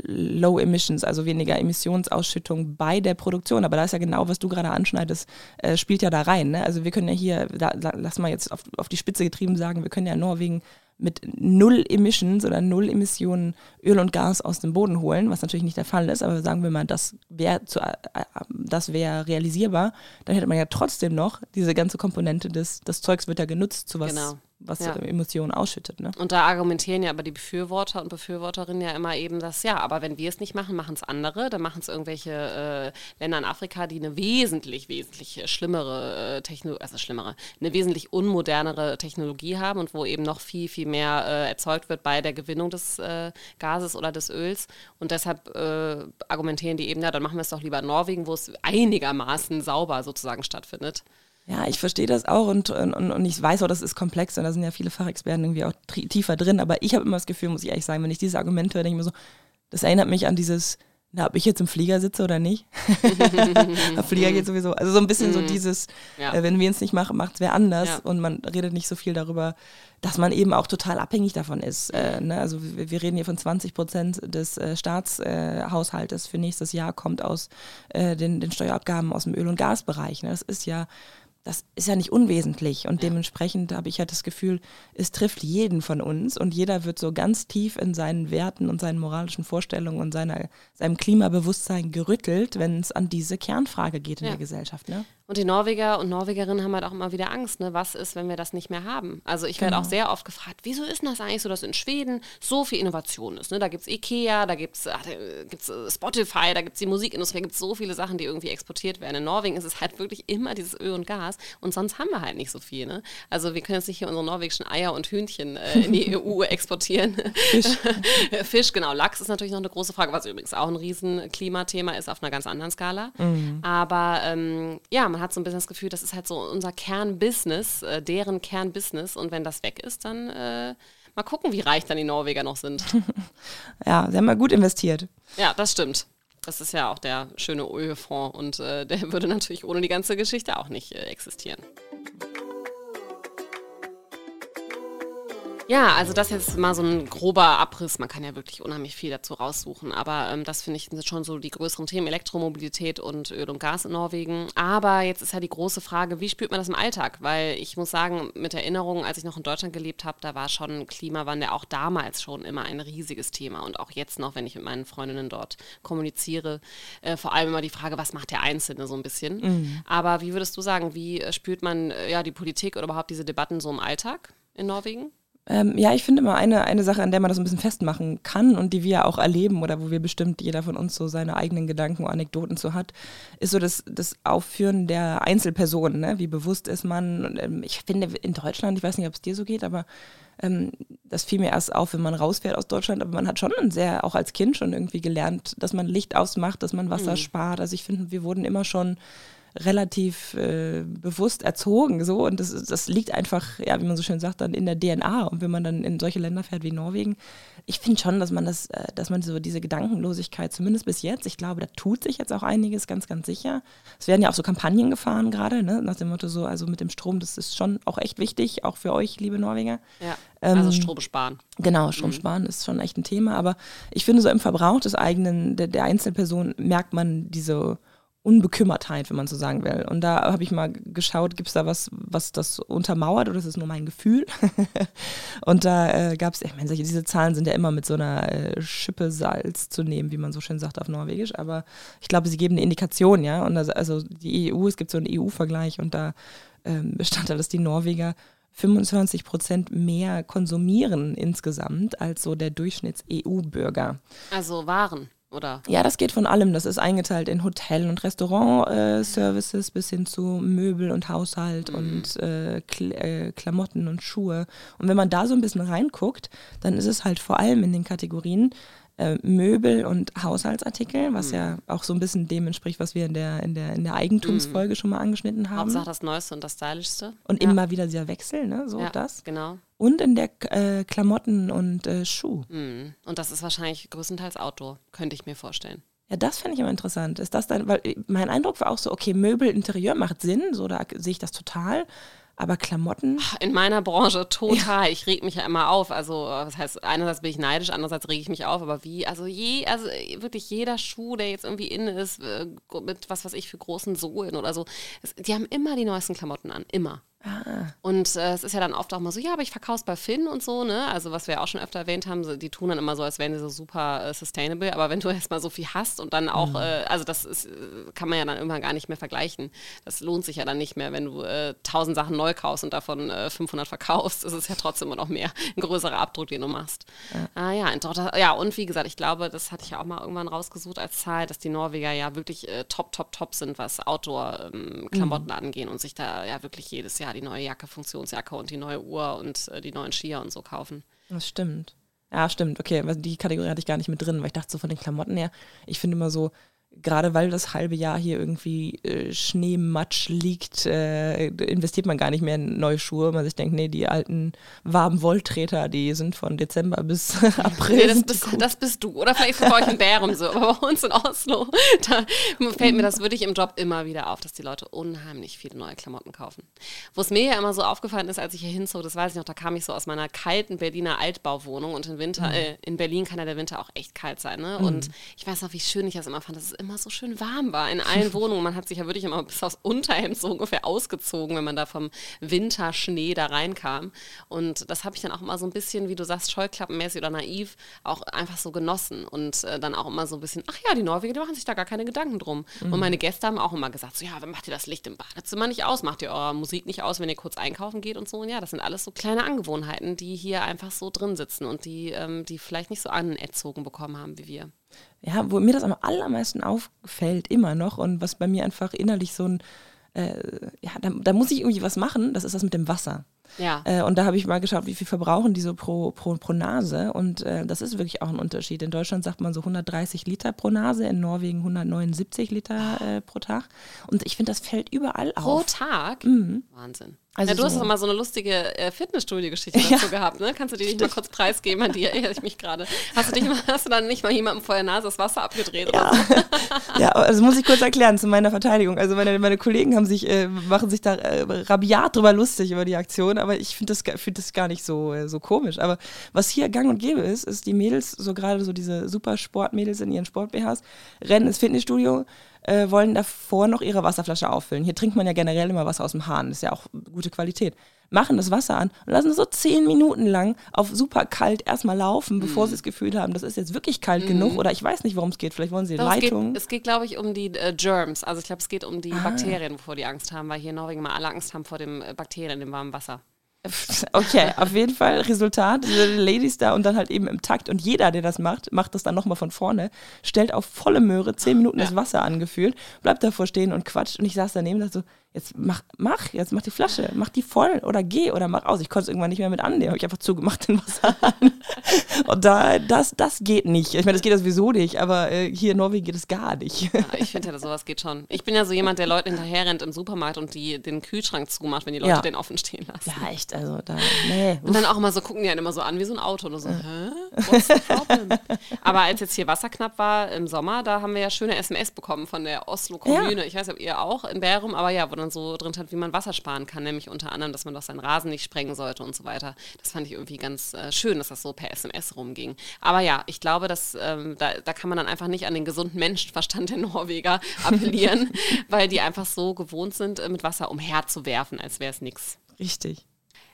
Low Emissions, also weniger Emissionsausschüttung bei der Produktion. Aber da ist ja genau, was du gerade anschneidest, äh, spielt ja da rein. Ne? Also wir können ja hier, da, lass mal jetzt auf, auf die Spitze getrieben sagen, wir können ja Norwegen mit null Emissions oder null Emissionen Öl und Gas aus dem Boden holen, was natürlich nicht der Fall ist, aber sagen wir mal, das wäre äh, das wäre realisierbar, dann hätte man ja trotzdem noch diese ganze Komponente des, das Zeugs wird ja genutzt zu was genau was ja. Emotionen ausschüttet. Ne? Und da argumentieren ja aber die Befürworter und Befürworterinnen ja immer eben das, ja, aber wenn wir es nicht machen, machen es andere, dann machen es irgendwelche äh, Länder in Afrika, die eine wesentlich, wesentlich schlimmere äh, Technologie, also schlimmere, eine wesentlich unmodernere Technologie haben und wo eben noch viel, viel mehr äh, erzeugt wird bei der Gewinnung des äh, Gases oder des Öls. Und deshalb äh, argumentieren die eben, ja, dann machen wir es doch lieber in Norwegen, wo es einigermaßen sauber sozusagen stattfindet. Ja, ich verstehe das auch und, und, und ich weiß auch, das ist komplex und da sind ja viele Fachexperten irgendwie auch tiefer drin, aber ich habe immer das Gefühl, muss ich ehrlich sagen, wenn ich diese Argumente höre, denke ich mir so, das erinnert mich an dieses, na, ob ich jetzt im Flieger sitze oder nicht. Der Flieger geht sowieso. Also so ein bisschen so mhm. dieses, ja. äh, wenn wir es nicht machen, macht es wer anders ja. und man redet nicht so viel darüber, dass man eben auch total abhängig davon ist. Äh, ne? Also wir, wir, reden hier von 20 Prozent des äh, Staatshaushaltes für nächstes Jahr kommt aus den, den Steuerabgaben aus dem Öl- und Gasbereich. Ne? Das ist ja das ist ja nicht unwesentlich. Und ja. dementsprechend habe ich ja das Gefühl, es trifft jeden von uns und jeder wird so ganz tief in seinen Werten und seinen moralischen Vorstellungen und seiner, seinem Klimabewusstsein gerüttelt, wenn es an diese Kernfrage geht in ja. der Gesellschaft. Ne? Und die Norweger und Norwegerinnen haben halt auch immer wieder Angst, ne? was ist, wenn wir das nicht mehr haben? Also ich werde genau. auch sehr oft gefragt, wieso ist denn das eigentlich so, dass in Schweden so viel Innovation ist? Ne? Da gibt es Ikea, da gibt es äh, Spotify, da gibt es die Musikindustrie, da gibt es so viele Sachen, die irgendwie exportiert werden. In Norwegen ist es halt wirklich immer dieses Öl und Gas und sonst haben wir halt nicht so viel. Ne? Also wir können jetzt nicht hier unsere norwegischen Eier und Hühnchen äh, in die EU exportieren. Fisch. Fisch, genau. Lachs ist natürlich noch eine große Frage, was übrigens auch ein riesen Klimathema ist auf einer ganz anderen Skala. Mhm. Aber ähm, ja, man man hat so ein bisschen das Gefühl, das ist halt so unser Kernbusiness, äh, deren Kernbusiness. Und wenn das weg ist, dann äh, mal gucken, wie reich dann die Norweger noch sind. ja, sie haben mal gut investiert. Ja, das stimmt. Das ist ja auch der schöne Ölfonds und äh, der würde natürlich ohne die ganze Geschichte auch nicht äh, existieren. Ja, also das jetzt mal so ein grober Abriss. Man kann ja wirklich unheimlich viel dazu raussuchen. Aber ähm, das finde ich sind schon so die größeren Themen, Elektromobilität und Öl und Gas in Norwegen. Aber jetzt ist ja die große Frage, wie spürt man das im Alltag? Weil ich muss sagen, mit Erinnerungen, als ich noch in Deutschland gelebt habe, da war schon Klimawandel auch damals schon immer ein riesiges Thema. Und auch jetzt noch, wenn ich mit meinen Freundinnen dort kommuniziere, äh, vor allem immer die Frage, was macht der Einzelne so ein bisschen. Mhm. Aber wie würdest du sagen, wie äh, spürt man äh, ja die Politik oder überhaupt diese Debatten so im Alltag in Norwegen? Ähm, ja, ich finde immer eine, eine Sache, an der man das ein bisschen festmachen kann und die wir auch erleben oder wo wir bestimmt jeder von uns so seine eigenen Gedanken und Anekdoten zu hat, ist so das, das Aufführen der Einzelpersonen. Ne? Wie bewusst ist man? Und, ähm, ich finde in Deutschland, ich weiß nicht, ob es dir so geht, aber ähm, das fiel mir erst auf, wenn man rausfährt aus Deutschland, aber man hat schon sehr, auch als Kind schon irgendwie gelernt, dass man Licht ausmacht, dass man Wasser mhm. spart. Also ich finde, wir wurden immer schon relativ äh, bewusst erzogen so und das, das liegt einfach, ja, wie man so schön sagt, dann in der DNA und wenn man dann in solche Länder fährt wie Norwegen, ich finde schon, dass man das, äh, dass man so diese Gedankenlosigkeit, zumindest bis jetzt, ich glaube, da tut sich jetzt auch einiges, ganz, ganz sicher. Es werden ja auch so Kampagnen gefahren gerade, ne? nach dem Motto so, also mit dem Strom, das ist schon auch echt wichtig, auch für euch, liebe Norweger. Ja, also ähm, Strom sparen. Genau, Strom mhm. sparen ist schon echt ein Thema, aber ich finde so im Verbrauch des eigenen, der, der Einzelperson merkt man diese Unbekümmertheit, wenn man so sagen will. Und da habe ich mal geschaut, gibt es da was, was das untermauert oder ist es nur mein Gefühl? und da äh, gab es, ich meine, diese Zahlen sind ja immer mit so einer äh, Schippe Salz zu nehmen, wie man so schön sagt auf Norwegisch, aber ich glaube, sie geben eine Indikation, ja. Und das, also die EU, es gibt so einen EU-Vergleich und da ähm, bestand da, dass die Norweger 25 Prozent mehr konsumieren insgesamt als so der Durchschnitts-EU-Bürger. Also Waren oder? Ja, das geht von allem. Das ist eingeteilt in Hotel- und Restaurant-Services äh, bis hin zu Möbel und Haushalt mhm. und äh, Kl äh, Klamotten und Schuhe. Und wenn man da so ein bisschen reinguckt, dann ist es halt vor allem in den Kategorien äh, Möbel und Haushaltsartikel, was mhm. ja auch so ein bisschen dem entspricht, was wir in der, in der, in der Eigentumsfolge mhm. schon mal angeschnitten haben. Hauptsache das Neueste und das Stylischste. Und ja. immer wieder dieser Wechsel, ne? So ja, das. Genau. Und in der äh, Klamotten und äh, Schuh. Mhm. Und das ist wahrscheinlich größtenteils Outdoor, könnte ich mir vorstellen. Ja, das fände ich immer interessant. Ist das dann, weil äh, mein Eindruck war auch so, okay, Möbel, Interieur macht Sinn, so da sehe ich das total. Aber Klamotten? In meiner Branche total. Ja. Ich reg mich ja immer auf. Also, das heißt, einerseits bin ich neidisch, andererseits reg ich mich auf. Aber wie, also je, also wirklich jeder Schuh, der jetzt irgendwie in ist, äh, mit was weiß ich für großen Sohlen oder so, die haben immer die neuesten Klamotten an. Immer. Ah. Und äh, es ist ja dann oft auch mal so, ja, aber ich verkaufe es bei Finn und so, ne? Also was wir ja auch schon öfter erwähnt haben, die tun dann immer so, als wären sie so super äh, sustainable. Aber wenn du erstmal so viel hast und dann auch, mhm. äh, also das ist, äh, kann man ja dann irgendwann gar nicht mehr vergleichen. Das lohnt sich ja dann nicht mehr, wenn du äh, tausend Sachen neu kaufst und davon 500 äh, verkaufst. Ist ja trotzdem immer noch mehr ein größerer Abdruck, den du machst. Ja. Ah ja, und, ja, und wie gesagt, ich glaube, das hatte ich ja auch mal irgendwann rausgesucht als Zahl, dass die Norweger ja wirklich top, top, top sind, was Outdoor-Klamotten ähm, mhm. angehen und sich da ja wirklich jedes Jahr die neue Jacke, Funktionsjacke und die neue Uhr und äh, die neuen Skier und so kaufen. Das stimmt. Ja, stimmt. Okay, die Kategorie hatte ich gar nicht mit drin, weil ich dachte so von den Klamotten her, ich finde immer so, gerade weil das halbe Jahr hier irgendwie äh, Schneematsch liegt, äh, investiert man gar nicht mehr in neue Schuhe. Man sich denkt, nee, die alten warmen Wolltreter, die sind von Dezember bis April. Nee, das, bist, das bist du. Oder vielleicht bei euch in Bärum so. Aber bei uns in Oslo, da fällt mir das wirklich im Job immer wieder auf, dass die Leute unheimlich viele neue Klamotten kaufen. Wo es mir ja immer so aufgefallen ist, als ich hier hinzog, das weiß ich noch, da kam ich so aus meiner kalten Berliner Altbauwohnung und im Winter, mhm. äh, in Berlin kann ja der Winter auch echt kalt sein. Ne? Mhm. Und ich weiß noch, wie schön ich das immer fand. Das ist immer immer so schön warm war in allen Wohnungen. Man hat sich ja wirklich immer bis aufs Unterhemd so ungefähr ausgezogen, wenn man da vom Winterschnee da reinkam. Und das habe ich dann auch immer so ein bisschen, wie du sagst, scheuklappenmäßig oder naiv, auch einfach so genossen. Und äh, dann auch immer so ein bisschen, ach ja, die Norweger, die machen sich da gar keine Gedanken drum. Mhm. Und meine Gäste haben auch immer gesagt, so ja, macht ihr das Licht im Badezimmer nicht aus, macht ihr eure Musik nicht aus, wenn ihr kurz einkaufen geht und so. Und ja, das sind alles so kleine Angewohnheiten, die hier einfach so drin sitzen und die, ähm, die vielleicht nicht so anerzogen bekommen haben wie wir ja, wo mir das am allermeisten auffällt, immer noch und was bei mir einfach innerlich so ein, äh, ja, da, da, muss ich irgendwie was machen, das ist das mit dem Wasser. Ja. Äh, und da habe ich mal geschaut, wie viel verbrauchen die so pro, pro, pro Nase. Und äh, das ist wirklich auch ein Unterschied. In Deutschland sagt man so 130 Liter pro Nase, in Norwegen 179 Liter äh, pro Tag. Und ich finde, das fällt überall auf. Pro Tag? Mhm. Wahnsinn. Also ja, du so. hast doch mal so eine lustige äh, Fitnessstudio-Geschichte dazu ja. gehabt, ne? Kannst du die nicht mal kurz preisgeben an dir? Erinnere ich mich gerade. Hast, du hast du dann nicht mal jemandem vor der Nase das Wasser abgedreht? Ja, so? ja also muss ich kurz erklären zu meiner Verteidigung. Also meine, meine Kollegen haben sich, äh, machen sich da äh, rabiat drüber lustig über die Aktion, aber ich finde das, find das gar nicht so, äh, so komisch. Aber was hier gang und gäbe ist, ist die Mädels, so gerade so diese super Sportmädels in ihren Sport-BHs, rennen ins Fitnessstudio, äh, wollen davor noch ihre Wasserflasche auffüllen. Hier trinkt man ja generell immer Wasser aus dem Hahn, das ist ja auch gute Qualität. Machen das Wasser an und lassen so zehn Minuten lang auf super kalt erstmal laufen, bevor mm. sie das Gefühl haben, das ist jetzt wirklich kalt mm. genug oder ich weiß nicht, worum es geht. Vielleicht wollen sie Doch, Leitung. Es geht, es geht glaube ich, um die äh, Germs. Also ich glaube, es geht um die ah. Bakterien, bevor die Angst haben, weil hier in Norwegen mal alle Angst haben vor den äh, Bakterien im warmen Wasser. Okay, auf jeden Fall Resultat, diese Ladies da und dann halt eben im Takt und jeder, der das macht, macht das dann nochmal von vorne, stellt auf volle Möhre zehn Minuten ja. das Wasser angefühlt, bleibt davor stehen und quatscht und ich saß daneben und dachte so, jetzt mach, mach, jetzt mach die Flasche, mach die voll oder geh oder mach aus. Ich konnte es irgendwann nicht mehr mit annehmen, habe ich einfach zugemacht den Wasserhahn. Und da, das, das geht nicht. Ich meine, das geht sowieso nicht, aber äh, hier in Norwegen geht es gar nicht. Ja, ich finde ja, sowas geht schon. Ich bin ja so jemand, der Leuten hinterher rennt im Supermarkt und die den Kühlschrank zumacht, wenn die Leute Ja. den offen stehen lassen. Ja, echt, also da, nee. Und dann auch immer so gucken die einen immer so an wie so ein Auto und so, hä? What's the problem? Aber als jetzt hier Wasser knapp war im Sommer, da haben wir ja schöne SMS bekommen von der Oslo Kommune. Ich weiß nicht, ob ihr auch in Bærum, aber ja, wo dann so drin stand, wie man Wasser sparen kann, nämlich unter anderem, dass man doch seinen Rasen nicht sprengen sollte und so weiter. Das fand ich irgendwie ganz äh, schön, dass das so per SMS rumging. Aber ja, ich glaube, dass ähm, da, da kann man dann einfach nicht an den gesunden Menschenverstand der Norweger appellieren, weil die einfach so gewohnt sind, äh, mit Wasser umherzuwerfen, als wäre es nichts. Richtig.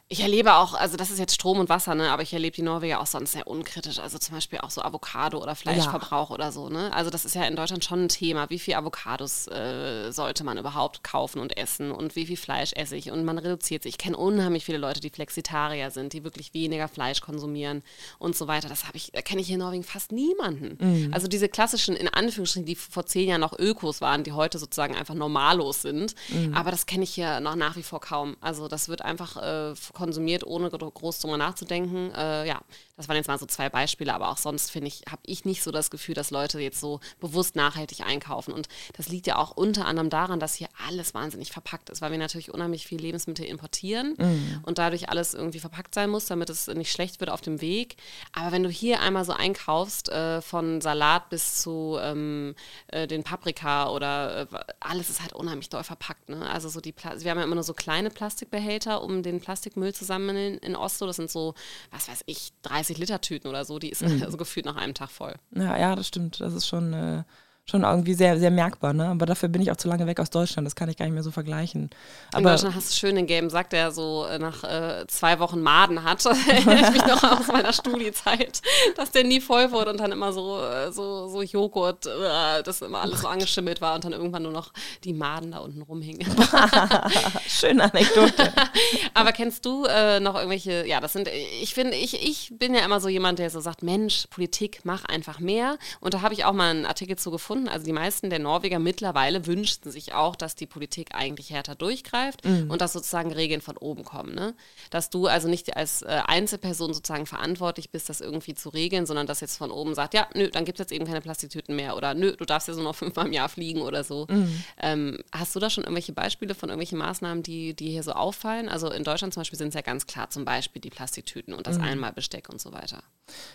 Ich erlebe auch, also das ist jetzt Strom und Wasser, ne? aber ich erlebe die Norweger auch sonst sehr unkritisch. Also zum Beispiel auch so Avocado oder Fleischverbrauch oder so. Ne? Also das ist ja in Deutschland schon ein Thema. Wie viel Avocados äh, sollte man überhaupt kaufen und essen und wie viel Fleisch esse ich? Und man reduziert sich. Ich kenne unheimlich viele Leute, die Flexitarier sind, die wirklich weniger Fleisch konsumieren und so weiter. Das habe ich, kenne ich hier in Norwegen fast niemanden. Also diese klassischen, in Anführungsstrichen, die vor zehn Jahren noch Ökos waren, die heute sozusagen einfach normalos sind. Aber das kenne ich hier noch nach wie vor kaum. Also das wird einfach äh, konsumiert, ohne gro- groß drüber nachzudenken. Äh, ja, das waren jetzt mal so zwei Beispiele, aber auch sonst finde ich, habe ich nicht so das Gefühl, dass Leute jetzt so bewusst nachhaltig einkaufen. Und das liegt ja auch unter anderem daran, dass hier alles wahnsinnig verpackt ist, weil wir natürlich unheimlich viel Lebensmittel importieren und dadurch alles irgendwie verpackt sein muss, damit es nicht schlecht wird auf dem Weg. Aber wenn du hier einmal so einkaufst, äh, von Salat bis zu ähm, äh, den Paprika oder äh, alles ist halt unheimlich doll verpackt. Ne? Also so die Pla wir haben ja immer nur so kleine Plastikbehälter, um den Plastikmüll zu sammeln in Oslo. Das sind so, was weiß ich, 30 Liter Tüten oder so. Die ist also gefühlt nach einem Tag voll. Ja, ja, das stimmt. Das ist schon, äh, schon irgendwie sehr, sehr merkbar, ne? Aber dafür bin ich auch zu lange weg aus Deutschland. Das kann ich gar nicht mehr so vergleichen. In Aber Deutschland hast du schön den gelben Sack, der so äh, nach äh, zwei Wochen Maden hat. Erinnere ich mich noch aus meiner Studiezeit, dass der nie voll wurde und dann immer so, äh, so, so Joghurt, äh, das immer alles so angeschimmelt war und dann irgendwann nur noch die Maden da unten rumhingen. schöne Anekdote. Aber kennst du äh, noch irgendwelche, ja, das sind, ich finde, ich, ich bin ja immer so jemand, der so sagt, Mensch, Politik, mach einfach mehr. Und da habe ich auch mal einen Artikel zu gefunden. Also die meisten der Norweger mittlerweile wünschten sich auch, dass die Politik eigentlich härter durchgreift und dass sozusagen Regeln von oben kommen. Ne? Dass du also nicht als äh, Einzelperson sozusagen verantwortlich bist, das irgendwie zu regeln, sondern dass jetzt von oben sagt, ja, nö, dann gibt es jetzt eben keine Plastiktüten mehr oder nö, du darfst ja so noch fünfmal im Jahr fliegen oder so. Ähm, hast du da schon irgendwelche Beispiele von irgendwelchen Maßnahmen, die, die hier so auffallen? Also in Deutschland zum Beispiel sind es ja ganz klar zum Beispiel die Plastiktüten und das Einmalbesteck und so weiter.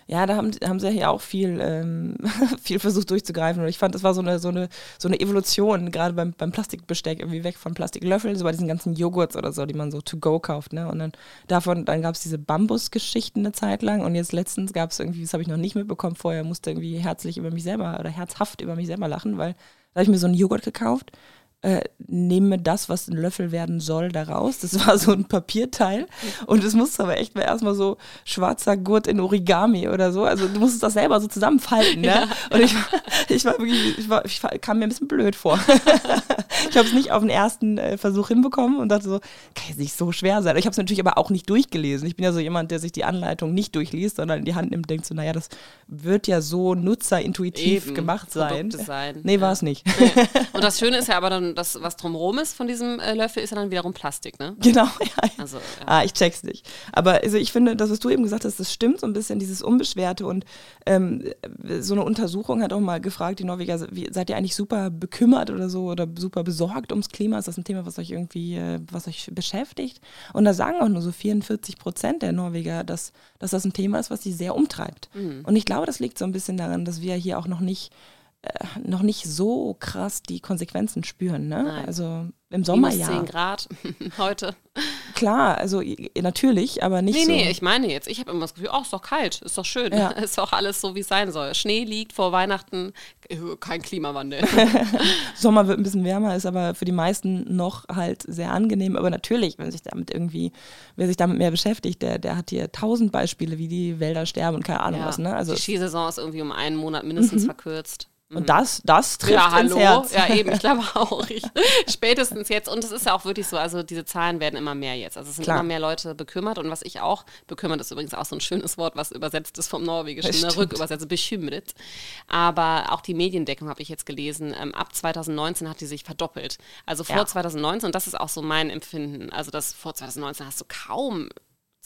Ja, da haben, haben sie ja auch viel, ähm, viel versucht durchzugreifen. Und ich fand, das war so eine, so eine, so eine Evolution, gerade beim, beim Plastikbesteck, irgendwie weg von Plastiklöffeln, so bei diesen ganzen Joghurts oder so, die man so to go kauft. Ne? Und dann davon, dann gab es diese Bambusgeschichten eine Zeit lang. Und jetzt letztens gab es irgendwie, das habe ich noch nicht mitbekommen, vorher musste irgendwie herzlich über mich selber oder herzhaft über mich selber lachen, weil da habe ich mir so einen Joghurt gekauft. Äh, nehme das, was ein Löffel werden soll, da raus. Das war so ein Papierteil. Und es musste aber echt mal erstmal so schwarzer Gurt in Origami oder so. Also du musstest das selber so zusammenfalten. Ne? Und ich, war- ich war wirklich, ich, war, ich kam mir ein bisschen blöd vor. ich habe es nicht auf den ersten äh, Versuch hinbekommen und dachte so, kann jetzt nicht so schwer sein. Ich habe es natürlich aber auch nicht durchgelesen. Ich bin ja so jemand, der sich die Anleitung nicht durchliest, sondern in die Hand nimmt und denkt so, naja, das wird ja so nutzerintuitiv Eben, gemacht sein. Produktdesign, Nee, war ja. es nicht. Und das Schöne ist ja aber dann, das, was drumherum ist von diesem äh, Löffel, ist ja dann wiederum Plastik, ne? Genau, ja. Also, ja. Ah, ich check's nicht. Aber also ich finde, das, was du eben gesagt hast, das stimmt so ein bisschen, dieses Unbeschwerte. Und ähm, so eine Untersuchung hat auch mal gefragt, die Norweger, wie, seid ihr eigentlich super bekümmert oder so oder super besorgt ums Klima? Ist das ein Thema, was euch irgendwie, äh, was euch beschäftigt? Und da sagen auch nur so 44 Prozent der Norweger, dass, dass das ein Thema ist, was sie sehr umtreibt. Und ich glaube, das liegt so ein bisschen daran, dass wir hier auch noch nicht noch nicht so krass die Konsequenzen spüren. Ne? Nein. Also im Sommer ja. 10 Grad heute. Klar, also natürlich, aber nicht Nee, so. nee, ich meine jetzt, ich habe immer das Gefühl, oh, ist doch kalt, ist doch schön, Ja. ist doch alles so, wie es sein soll. Schnee liegt vor Weihnachten, äh, kein Klimawandel. Sommer wird ein bisschen wärmer, ist aber für die meisten noch halt sehr angenehm. Aber natürlich, wenn sich damit irgendwie, wer sich damit mehr beschäftigt, der, der hat hier tausend Beispiele, wie die Wälder sterben und keine Ahnung was. Ne? Also die Skisaison ist irgendwie um einen Monat mindestens verkürzt. Und das, das trifft ja, ins hallo. Herz. Ja, eben, ich glaube auch. Ich, spätestens jetzt. Und es ist ja auch wirklich so, also diese Zahlen werden immer mehr jetzt. Also es sind Klar. immer mehr Leute bekümmert. Und was ich auch, bekümmert ist übrigens auch so ein schönes Wort, was übersetzt ist vom Norwegischen, ne, rückübersetzt, bekümmert. Aber auch die Mediendeckung habe ich jetzt gelesen. Ähm, ab 2019 hat die sich verdoppelt. Also vor Ja. 2019, und das ist auch so mein Empfinden, also das vor 2019 hast du kaum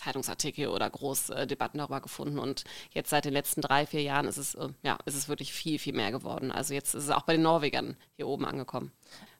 Zeitungsartikel oder große äh, Debatten darüber gefunden. Und jetzt seit den letzten drei, vier Jahren ist es, äh, ja, ist es wirklich viel, viel mehr geworden. Also jetzt ist es auch bei den Norwegern hier oben angekommen.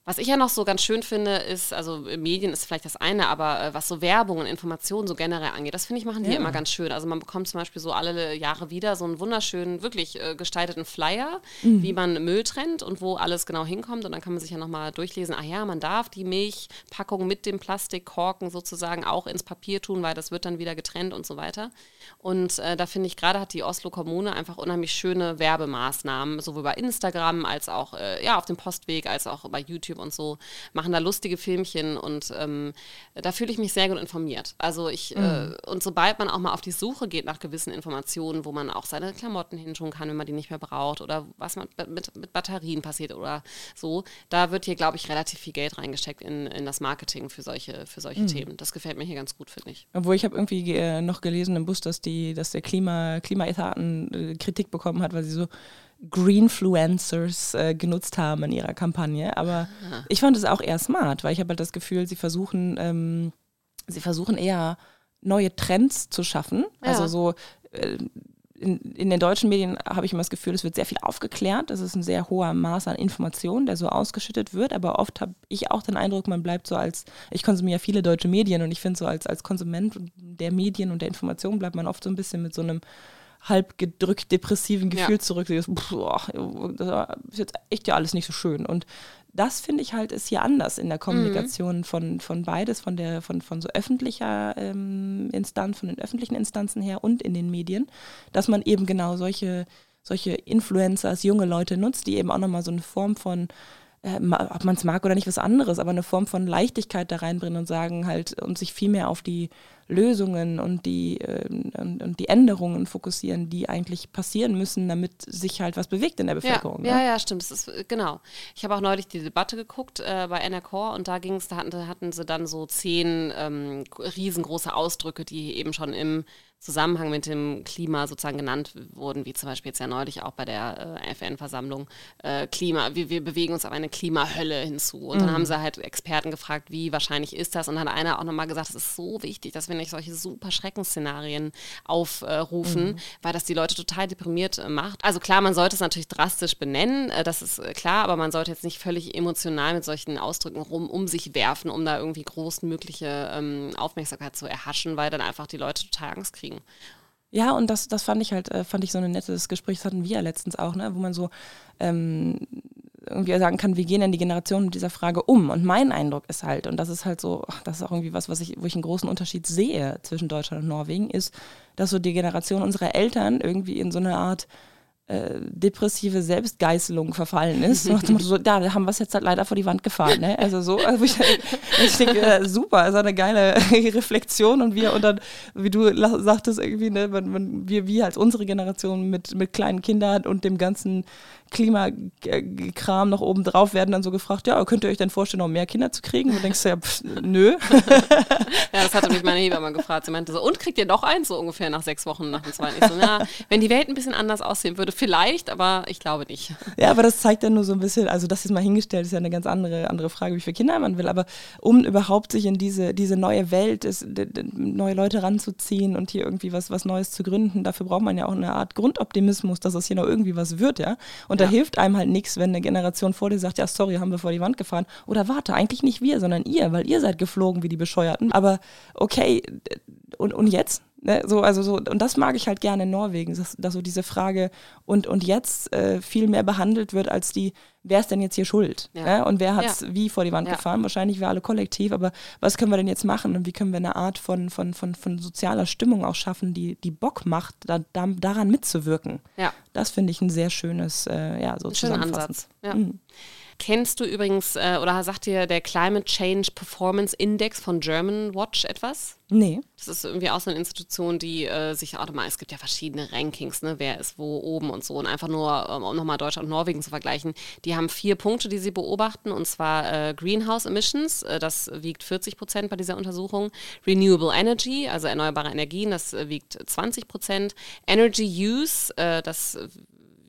Was ich ja noch so ganz schön finde, ist, also äh, Medien ist vielleicht das eine, aber äh, was so Werbung und Informationen so generell angeht, das finde ich, machen die Ja. immer ganz schön. Also man bekommt zum Beispiel so alle Jahre wieder so einen wunderschönen, wirklich äh, gestalteten Flyer, wie man Müll trennt und wo alles genau hinkommt. Und dann kann man sich ja nochmal durchlesen, ah ja, man darf die Milchpackung mit dem Plastikkorken sozusagen auch ins Papier tun, weil das wird dann wieder getrennt und so weiter. Und äh, da finde ich, gerade hat die Oslo Kommune einfach unheimlich schöne Werbemaßnahmen, sowohl bei Instagram als auch äh, ja, auf dem Postweg, als auch bei YouTube und so, machen da lustige Filmchen und ähm, da fühle ich mich sehr gut informiert. Also ich, äh, und sobald man auch mal auf die Suche geht nach gewissen Informationen, wo man auch seine Klamotten hinschauen kann, wenn man die nicht mehr braucht oder was man mit, mit Batterien passiert oder so, da wird hier, glaube ich, relativ viel Geld reingesteckt in, in das Marketing für solche, für solche Themen. Das gefällt mir hier ganz gut, finde ich. Obwohl ich habe irgendwie äh, noch gelesen im Bus, dass die, dass der Klima, Klimaethaten äh, Kritik bekommen hat, weil sie so Greenfluencers äh, genutzt haben in ihrer Kampagne. Aber ich fand es auch eher smart, weil ich habe halt das Gefühl, sie versuchen, ähm, sie versuchen eher neue Trends zu schaffen. Ja. Also so äh, in, in den deutschen Medien habe ich immer das Gefühl, es wird sehr viel aufgeklärt. Es ist ein sehr hoher Maß an Information, der so ausgeschüttet wird. Aber oft habe ich auch den Eindruck, man bleibt so als, ich konsumiere viele deutsche Medien und ich finde so als, als Konsument der Medien und der Information bleibt man oft so ein bisschen mit so einem halb gedrückt depressiven Ja. Gefühl zurück. So, boah, das ist jetzt echt ja alles nicht so schön. Und das finde ich halt ist hier anders in der Kommunikation von, von beides, von der, von, von so öffentlicher ähm, Instanz, von den öffentlichen Instanzen her und in den Medien, dass man eben genau solche, solche Influencers, junge Leute nutzt, die eben auch nochmal so eine Form von äh, ob man es mag oder nicht, was anderes, aber eine Form von Leichtigkeit da reinbringen und sagen halt und sich viel mehr auf die Lösungen und die, ähm, und, und die Änderungen fokussieren, die eigentlich passieren müssen, damit sich halt was bewegt in der Bevölkerung. Ja, ne? ja, ja, stimmt. Das ist, äh, genau. Ich habe auch neulich die Debatte geguckt äh, bei NRK und da ging es, da hatten, hatten sie dann so zehn ähm, riesengroße Ausdrücke, die eben schon im Zusammenhang mit dem Klima sozusagen genannt wurden, wie zum Beispiel jetzt ja neulich auch bei der äh, FN-Versammlung äh, Klima, wir, wir bewegen uns auf eine Klimahölle hinzu. Und dann haben sie halt Experten gefragt, wie wahrscheinlich ist das? Und dann hat einer auch nochmal gesagt, es ist so wichtig, dass wir nicht solche super Schreckensszenarien aufrufen, weil das die Leute total deprimiert äh, macht. Also klar, man sollte es natürlich drastisch benennen, äh, das ist äh, klar, aber man sollte jetzt nicht völlig emotional mit solchen Ausdrücken rum um sich werfen, um da irgendwie großmögliche ähm, Aufmerksamkeit zu erhaschen, weil dann einfach die Leute total Angst kriegen. Ja, und das, das fand ich halt, fand ich so ein nettes Gespräch, das hatten wir ja letztens auch, ne, wo man so ähm, irgendwie sagen kann, wie gehen denn die Generationen mit dieser Frage um? Und mein Eindruck ist halt, und das ist halt so, das ist auch irgendwie was, was ich, wo ich einen großen Unterschied sehe zwischen Deutschland und Norwegen, ist, dass so die Generation unserer Eltern irgendwie in so eine Art äh, depressive Selbstgeißelung verfallen ist. Motto so, ja, da haben wir es jetzt halt leider vor die Wand gefahren. Ne? Also so, also ich, ich denke, äh, super, ist eine geile Reflexion und wir und dann, wie du sagtest, irgendwie, ne, man, man, wir, wir als unsere Generation mit, mit kleinen Kindern und dem ganzen Klimakram noch oben drauf werden dann so gefragt, ja, könnt ihr euch denn vorstellen, noch mehr Kinder zu kriegen? Und du denkst ja, pff, nö. Ja, das hatte mich meine Hebamme gefragt. Sie meinte so, und kriegt ihr noch eins so ungefähr nach sechs Wochen nach dem zweiten? Ich so, na, wenn die Welt ein bisschen anders aussehen würde, vielleicht, aber ich glaube nicht. Ja, aber das zeigt ja nur so ein bisschen, also das ist mal hingestellt, ist ja eine ganz andere, andere Frage, wie viele Kinder man will. Aber um überhaupt sich in diese, diese neue Welt, ist, neue Leute ranzuziehen und hier irgendwie was, was Neues zu gründen, dafür braucht man ja auch eine Art Grundoptimismus, dass es hier noch irgendwie was wird, ja. Und da hilft einem halt nichts, wenn eine Generation vor dir sagt, ja, sorry, haben wir vor die Wand gefahren. Oder warte, eigentlich nicht wir, sondern ihr, weil ihr seid geflogen wie die Bescheuerten. Aber okay, und, und jetzt? Ne, so, also so, und das mag ich halt gerne in Norwegen, dass, dass so diese Frage und, und jetzt äh, viel mehr behandelt wird als die, wer ist denn jetzt hier schuld? Ja. Ne? Und wer hat es wie vor die Wand Ja. gefahren? Wahrscheinlich wir alle kollektiv, aber was können wir denn jetzt machen und wie können wir eine Art von, von, von, von sozialer Stimmung auch schaffen, die, die Bock macht, da, da, daran mitzuwirken? Ja, Das finde ich ein sehr schönes, äh, ja, so. Ansatz. Ja. Mhm. Kennst du übrigens, äh, oder sagt dir der Climate Change Performance Index von German Watch etwas? Nee. Das ist irgendwie auch so eine Institution, die äh, sich auch nochmal, es gibt ja verschiedene Rankings, ne, wer ist wo oben und so. Und einfach nur, ähm, um nochmal Deutschland und Norwegen zu vergleichen, die haben vier Punkte, die sie beobachten, und zwar äh, Greenhouse Emissions, äh, das wiegt 40 Prozent bei dieser Untersuchung, Renewable Energy, also erneuerbare Energien, das äh, wiegt 20 Prozent, Energy Use, äh, das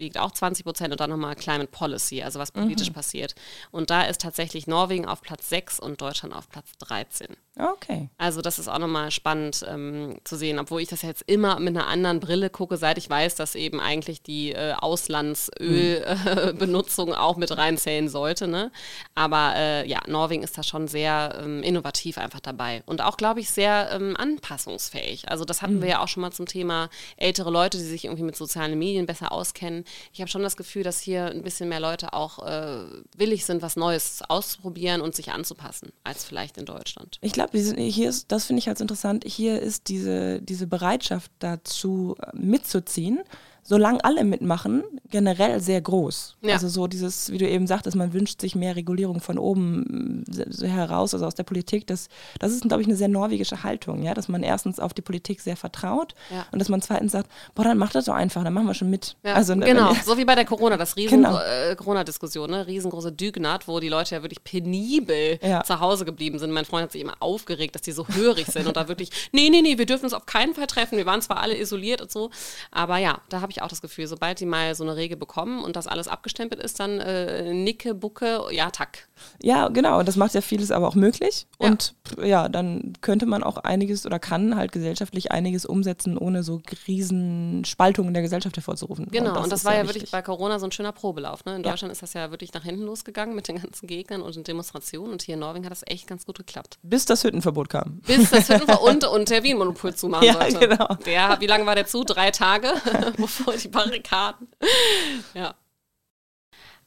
wiegt auch 20 Prozent und dann nochmal Climate Policy, also was politisch mhm. passiert. Und da ist tatsächlich Norwegen auf Platz 6 und Deutschland auf Platz 13. Okay. Also das ist auch nochmal spannend ähm, zu sehen, obwohl ich das jetzt immer mit einer anderen Brille gucke, seit ich weiß, dass eben eigentlich die äh, Auslandsölbenutzung mhm. auch mit reinzählen sollte. Ne? Aber äh, ja, Norwegen ist da schon sehr ähm, innovativ einfach dabei und auch, glaube ich, sehr ähm, anpassungsfähig. Also das hatten mhm. wir ja auch schon mal zum Thema ältere Leute, die sich irgendwie mit sozialen Medien besser auskennen. Ich habe schon das Gefühl, dass hier ein bisschen mehr Leute auch äh, willig sind, was Neues auszuprobieren und sich anzupassen, als vielleicht in Deutschland. Ich glaube, glaube, hier ist, das finde ich halt interessant, hier ist diese, diese Bereitschaft dazu mitzuziehen solange alle mitmachen, generell sehr groß. Ja. Also so dieses, wie du eben sagtest, man wünscht sich mehr Regulierung von oben so heraus, also aus der Politik. Das, das ist, glaube ich, eine sehr norwegische Haltung, ja, dass man erstens auf die Politik sehr vertraut ja. und dass man zweitens sagt, boah, dann macht das doch einfach, dann machen wir schon mit. Ja, also, ne, genau, so wie bei der Corona, das riesen genau. äh, Corona-Diskussion, ne? riesengroße Dügnat, wo die Leute ja wirklich penibel zu Hause geblieben sind. Mein Freund hat sich immer aufgeregt, dass die so hörig sind und da wirklich, nee, nee, nee, wir dürfen uns auf keinen Fall treffen. Wir waren zwar alle isoliert und so, aber ja, da habe ich auch das Gefühl, sobald die mal so eine Regel bekommen und das alles abgestempelt ist, dann äh, Nicke, Bucke, ja, tack. Ja, genau. Und das macht ja vieles aber auch möglich. Ja. Und ja, dann könnte man auch einiges oder kann halt gesellschaftlich einiges umsetzen, ohne so riesen Spaltungen der Gesellschaft hervorzurufen. Genau, und das, und das war ja wichtig. wirklich bei Corona so ein schöner Probelauf. Ne? In ja. Deutschland ist das ja wirklich nach hinten losgegangen mit den ganzen Gegnern und den Demonstrationen. Und hier in Norwegen hat das echt ganz gut geklappt. Bis das Hüttenverbot kam. Bis das Hüttenverbot und, und der Wienmonopol zumachen ja, sollte. Genau. Der, wie lange war der zu? Drei Tage, bevor die Barrikaden. ja.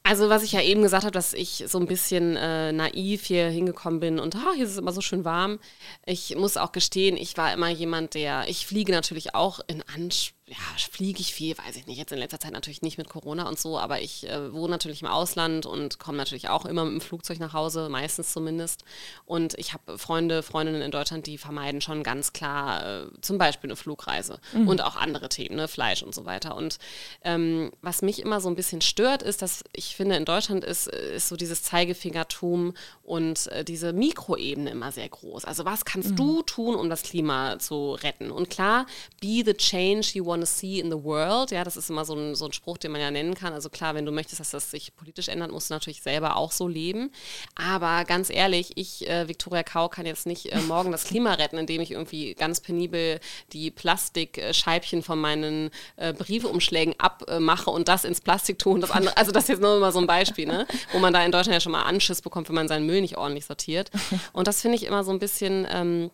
Also was ich ja eben gesagt habe, dass ich so ein bisschen äh, naiv hier hingekommen bin und ah, hier ist es immer so schön warm. Ich muss auch gestehen, ich war immer jemand, der, ich fliege natürlich auch in Anspruch ja, fliege ich viel, weiß ich nicht. Jetzt in letzter Zeit natürlich nicht mit Corona und so, aber ich äh, wohne natürlich im Ausland und komme natürlich auch immer mit dem Flugzeug nach Hause, meistens zumindest. Und ich habe Freunde, Freundinnen in Deutschland, die vermeiden schon ganz klar äh, zum Beispiel eine Flugreise mhm. und auch andere Themen, ne, Fleisch und so weiter. Und ähm, was mich immer so ein bisschen stört, ist, dass ich finde, in Deutschland ist, ist so dieses Zeigefingertum und äh, diese Mikroebene immer sehr groß. Also was kannst mhm. du tun, um das Klima zu retten? Und klar, be the change you want want to see in the world. Ja, das ist immer so ein, so ein Spruch, den man ja nennen kann. Also klar, wenn du möchtest, dass das sich politisch ändert, musst du natürlich selber auch so leben. Aber ganz ehrlich, ich, äh, Viktoria Kau, kann jetzt nicht äh, morgen das Klima retten, indem ich irgendwie ganz penibel die Plastikscheibchen von meinen äh, Briefumschlägen abmache und das ins Plastik tue und das andere. Also das ist jetzt nur mal so ein Beispiel, ne? wo man da in Deutschland ja schon mal Anschiss bekommt, wenn man seinen Müll nicht ordentlich sortiert. Und das finde ich immer so ein bisschen. Ähm,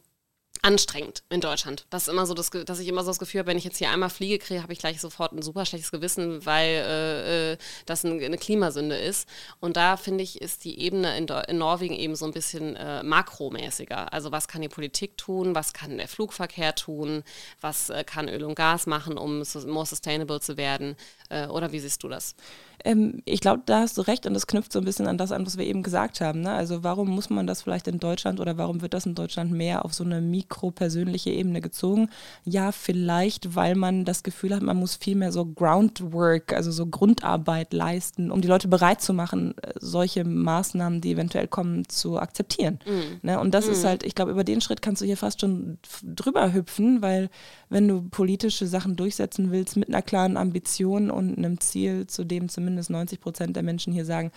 anstrengend in Deutschland. Das ist immer so, das, dass ich immer so das Gefühl habe, wenn ich jetzt hier einmal fliege, kriege, habe ich gleich sofort ein super schlechtes Gewissen, weil äh, äh das ein, eine Klimasünde ist. Und da finde ich, ist die Ebene in, in, Norwegen eben so ein bisschen äh, makromäßiger. Also was kann die Politik tun, was kann der Flugverkehr tun, was äh, kann Öl und Gas machen, um more sustainable zu werden. Äh, oder wie siehst du das? Ähm, ich glaube, da hast du recht und das knüpft so ein bisschen an das an, was wir eben gesagt haben. Ne? Also warum muss man das vielleicht in Deutschland oder warum wird das in Deutschland mehr auf so eine mikropersönliche Ebene gezogen? Ja, vielleicht, weil man das Gefühl hat, man muss viel mehr so Groundwork, also so Grundarbeit leisten, um die Leute bereit zu machen, äh, solche Maßnahmen, die eventuell kommen, zu akzeptieren. Mm. Ne? Und das mm. ist halt, ich glaube, über den Schritt kannst du hier fast schon drüber hüpfen, weil wenn du politische Sachen durchsetzen willst mit einer klaren Ambition und einem Ziel, zu dem zumindest 90 Prozent der Menschen hier sagen,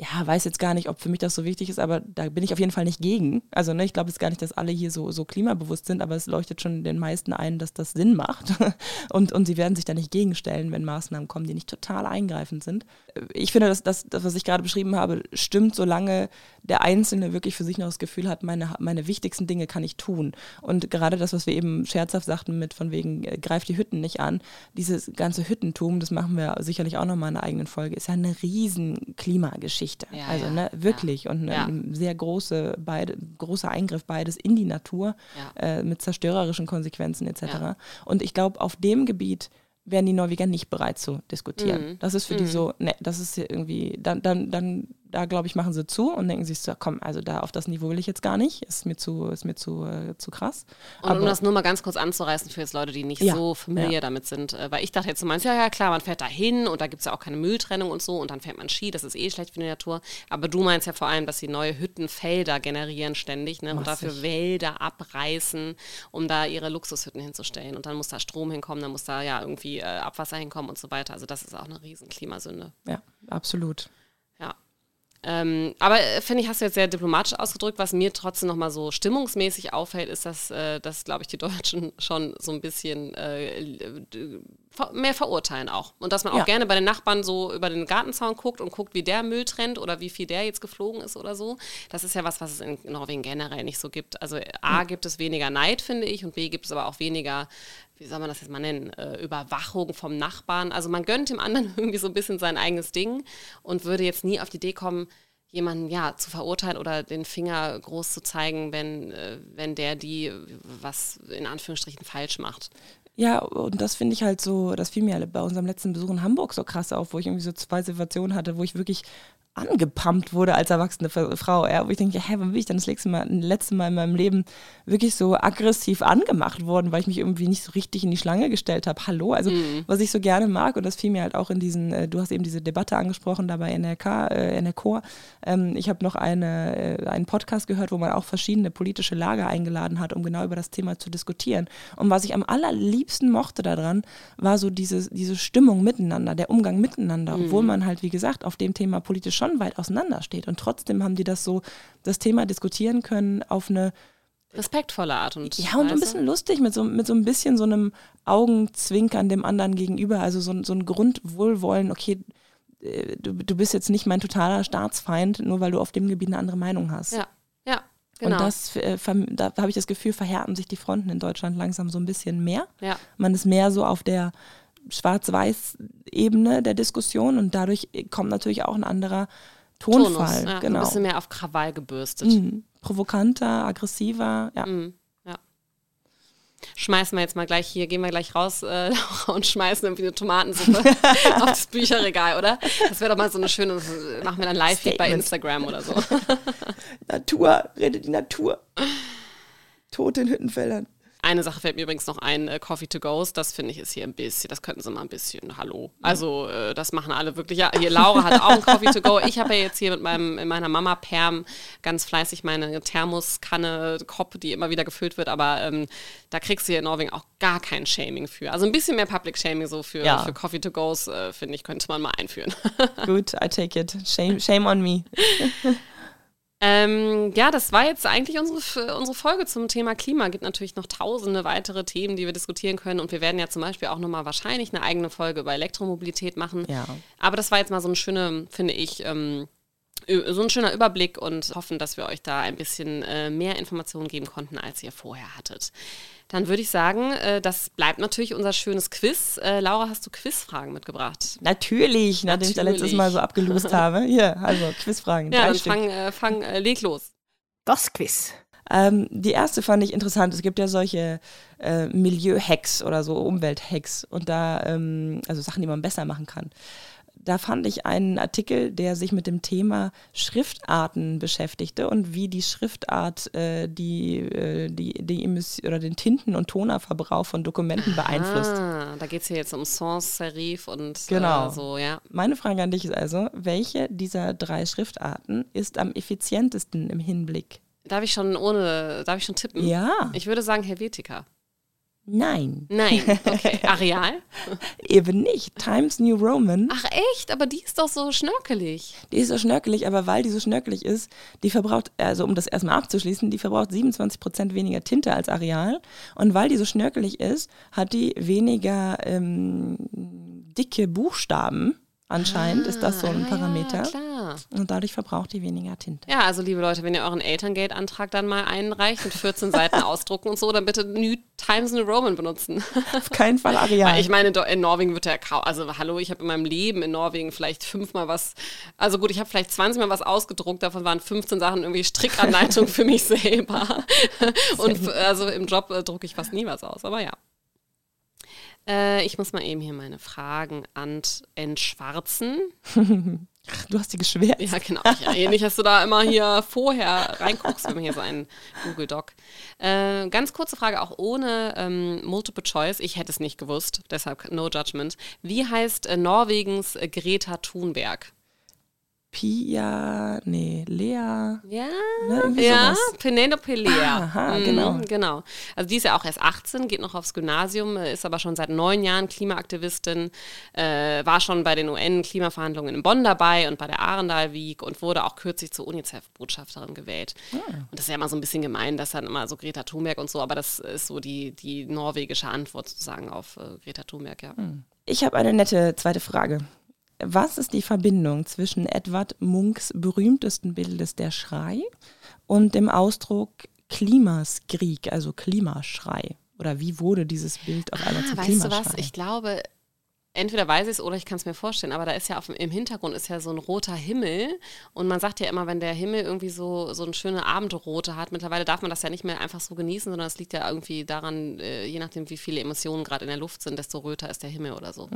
ja, weiß jetzt gar nicht, ob für mich das so wichtig ist, aber da bin ich auf jeden Fall nicht gegen. Also ne, ich glaube jetzt gar nicht, dass alle hier so, so klimabewusst sind, aber es leuchtet schon den meisten ein, dass das Sinn macht. Und, und sie werden sich da nicht gegenstellen, wenn Maßnahmen kommen, die nicht total eingreifend sind. Ich finde, dass das, das was ich gerade beschrieben habe, stimmt, solange der Einzelne wirklich für sich noch das Gefühl hat, meine, meine wichtigsten Dinge kann ich tun. Und gerade das, was wir eben scherzhaft sagten mit von wegen, äh, greift die Hütten nicht an, dieses ganze Hüttentum, das machen wir sicherlich auch nochmal in einer eigenen Folge, ist ja eine riesen Klimageschichte. Geschichte. Ja, also ja, ne, wirklich ja. und ne, ein sehr große, beide, großer Eingriff beides in die Natur äh, mit zerstörerischen Konsequenzen etc. Und ich glaube, auf dem Gebiet wären die Norweger nicht bereit zu diskutieren. Mhm. Das ist für mhm. die so, ne, das ist irgendwie, dann, dann, dann da glaube ich, machen sie zu und denken sich so, komm, also da auf das Niveau will ich jetzt gar nicht, ist mir zu, ist mir zu, äh, zu krass. Und Aber, um das nur mal ganz kurz anzureißen für jetzt Leute, die nicht ja, so familiär ja. damit sind, äh, weil ich dachte jetzt, du meinst, ja, ja, klar, man fährt da hin und da gibt es ja auch keine Mülltrennung und so und dann fährt man Ski, das ist eh schlecht für die Natur. Aber du meinst ja vor allem, dass sie neue Hüttenfelder generieren ständig ne, und dafür Wälder abreißen, um da ihre Luxushütten hinzustellen. Und dann muss da Strom hinkommen, dann muss da ja irgendwie äh, Abwasser hinkommen und so weiter. Also das ist auch eine riesen Klimasünde. Ja, absolut. Ähm, aber äh, finde ich, hast du jetzt sehr diplomatisch ausgedrückt. Was mir trotzdem nochmal so stimmungsmäßig auffällt, ist, dass, äh, dass glaube ich, die Deutschen schon so ein bisschen äh, mehr verurteilen auch. Und dass man auch ja. gerne bei den Nachbarn so über den Gartenzaun guckt und guckt, wie der Müll trennt oder wie viel der jetzt geflogen ist oder so. Das ist ja was, was es in Norwegen generell nicht so gibt. Also A, mhm. gibt es weniger Neid, finde ich, und B, gibt es aber auch weniger wie soll man das jetzt mal nennen, äh, Überwachung vom Nachbarn. Also man gönnt dem anderen irgendwie so ein bisschen sein eigenes Ding und würde jetzt nie auf die Idee kommen, jemanden ja zu verurteilen oder den Finger groß zu zeigen, wenn, äh, wenn der die was in Anführungsstrichen falsch macht. Ja, und das finde ich halt so, das fiel mir bei unserem letzten Besuch in Hamburg so krass auf, wo ich irgendwie so zwei Situationen hatte, wo ich wirklich angepumpt wurde als erwachsene Frau, ja, wo ich denke, hä, wann bin ich dann das letzte Mal, das letzte Mal in meinem Leben wirklich so aggressiv angemacht worden, weil ich mich irgendwie nicht so richtig in die Schlange gestellt habe. Hallo, also mhm. was ich so gerne mag und das fiel mir halt auch in diesen, äh, du hast eben diese Debatte angesprochen da bei NRK, äh, NRK. Ähm, ich habe noch eine, äh, einen Podcast gehört, wo man auch verschiedene politische Lager eingeladen hat, um genau über das Thema zu diskutieren. Und was ich am allerliebsten mochte daran, war so diese, diese Stimmung miteinander, der Umgang miteinander, mhm. obwohl man halt, wie gesagt, auf dem Thema politisch schon weit auseinander steht. Und trotzdem haben die das so, das Thema diskutieren können auf eine respektvolle Art und Ja, und ein bisschen lustig, mit so, mit so ein bisschen so einem Augenzwinkern dem anderen gegenüber. Also so, so ein Grundwohlwollen, okay, äh, du, du bist jetzt nicht mein totaler Staatsfeind, nur weil du auf dem Gebiet eine andere Meinung hast. Ja, ja. Genau. Und das, äh, da habe ich das Gefühl, verhärten sich die Fronten in Deutschland langsam so ein bisschen mehr. Ja. Man ist mehr so auf der Schwarz-Weiß-Ebene der Diskussion und dadurch kommt natürlich auch ein anderer Tonfall. Tonus, ja, genau. Ein bisschen mehr auf Krawall gebürstet. Mhm. Provokanter, aggressiver, ja. Mhm. ja. Schmeißen wir jetzt mal gleich hier, gehen wir gleich raus, äh, und schmeißen irgendwie eine Tomatensuppe auf das Bücherregal, oder? Das wäre doch mal so eine schöne, machen wir dann Live-Feed bei Instagram oder so. Natur, rede die Natur. Tote in Hüttenfeldern. Eine Sache fällt mir übrigens noch ein, äh, Coffee to Goes, das finde ich ist hier ein bisschen, das könnten sie mal ein bisschen, hallo. Also äh, das machen alle wirklich, ja, hier Laura hat auch ein Coffee to Go. Ich habe ja jetzt hier mit meinem, in meiner Mama Perm ganz fleißig meine Thermoskanne, Kopp, die immer wieder gefüllt wird, aber ähm, da kriegst du hier in Norwegen auch gar kein Shaming für. Also ein bisschen mehr Public Shaming so für, ja. für Coffee to Goes, äh, finde ich, könnte man mal einführen. Gut, I take it. Shame, shame on me. Ähm, ja, das war jetzt eigentlich unsere, unsere Folge zum Thema Klima. Gibt natürlich noch tausende weitere Themen, die wir diskutieren können. Und wir werden ja zum Beispiel auch nochmal wahrscheinlich eine eigene Folge über Elektromobilität machen. Ja. Aber das war jetzt mal so eine schöne, finde ich, ähm, so ein schöner Überblick und hoffen, dass wir euch da ein bisschen äh, mehr Informationen geben konnten, als ihr vorher hattet. Dann würde ich sagen, äh, das bleibt natürlich unser schönes Quiz. Äh, Laura, hast du Quizfragen mitgebracht? Natürlich, nachdem natürlich. ich da letztes Mal so abgelost habe. Hier, also Quizfragen. Ja, dann fang, äh, fang äh, leg los. Das Quiz. Ähm, die erste fand ich interessant. Es gibt ja solche äh, Milieu-Hacks oder so Umwelt-Hacks und da, ähm, also Sachen, die man besser machen kann da fand ich einen Artikel, der sich mit dem Thema Schriftarten beschäftigte und wie die Schriftart äh, die, äh, die, die Emission oder den Tinten- und Tonerverbrauch von Dokumenten Aha, beeinflusst. Da geht es hier jetzt um Sans Serif und äh, genau. Äh, so, ja. Meine Frage an dich ist also, welche dieser drei Schriftarten ist am effizientesten im Hinblick? Darf ich schon ohne, darf ich schon tippen? Ja. Ich würde sagen Helvetica. Nein. Nein, okay. Areal? Eben nicht. Times New Roman. Ach echt? Aber die ist doch so schnörkelig. Die ist so schnörkelig, aber weil die so schnörkelig ist, die verbraucht, also um das erstmal abzuschließen, die verbraucht 27 Prozent weniger Tinte als Areal. Und weil die so schnörkelig ist, hat die weniger ähm, dicke Buchstaben Anscheinend ah, ist das so ein ah, Parameter. Ja, und dadurch verbraucht ihr weniger Tinte. Ja, also liebe Leute, wenn ihr euren Elterngeld-Antrag dann mal einreicht mit 14 Seiten ausdrucken und so, dann bitte New Times New Roman benutzen. Auf keinen Fall Areal. ich meine, in Norwegen wird ja kaum, also hallo, ich habe in meinem Leben in Norwegen vielleicht fünfmal was, also gut, ich habe vielleicht 20 Mal was ausgedruckt, davon waren 15 Sachen irgendwie Strickanleitung für mich selber. und also im Job äh, drucke ich fast nie was aus, aber ja. Äh, ich muss mal eben hier meine Fragen ant entschwarzen. Du hast die geschwert. Ja, genau. Ja, ähnlich, dass du da immer hier vorher reinguckst, wenn man hier so einen Google Doc. Äh, ganz kurze Frage, auch ohne ähm, Multiple Choice. Ich hätte es nicht gewusst, deshalb no judgment. Wie heißt äh, Norwegens äh, Greta Thunberg? Pia, nee, Lea. Ja, Ne, ja, sowas. Penelope Lea. Aha, Mhm, genau. genau. Also die ist ja auch erst 18, geht noch aufs Gymnasium, ist aber schon seit neun Jahren Klimaaktivistin, äh, war schon bei den UN-Klimaverhandlungen in Bonn dabei und bei der Arendal Week und wurde auch kürzlich zur UNICEF-Botschafterin gewählt. Ah. Und das ist ja immer so ein bisschen gemein, dass dann immer so Greta Thunberg und so, aber das ist so die, die norwegische Antwort sozusagen auf äh, Greta Thunberg, ja. Ich habe eine nette zweite Frage. Was ist die Verbindung zwischen Edvard Munchs berühmtesten Bildes Der Schrei und dem Ausdruck Klimaskrieg, also Klimaschrei? Oder wie wurde dieses Bild auf einmal zum Ah, weißt du Klimaschrei? was? Ich glaube, entweder weiß ich es oder ich kann es mir vorstellen, aber da ist ja auf, im Hintergrund ist ja so ein roter Himmel und man sagt ja immer, wenn der Himmel irgendwie so, so eine schöne Abendrote hat, mittlerweile darf man das ja nicht mehr einfach so genießen, sondern es liegt ja irgendwie daran, äh, je nachdem, wie viele Emotionen gerade in der Luft sind, desto röter ist der Himmel oder so.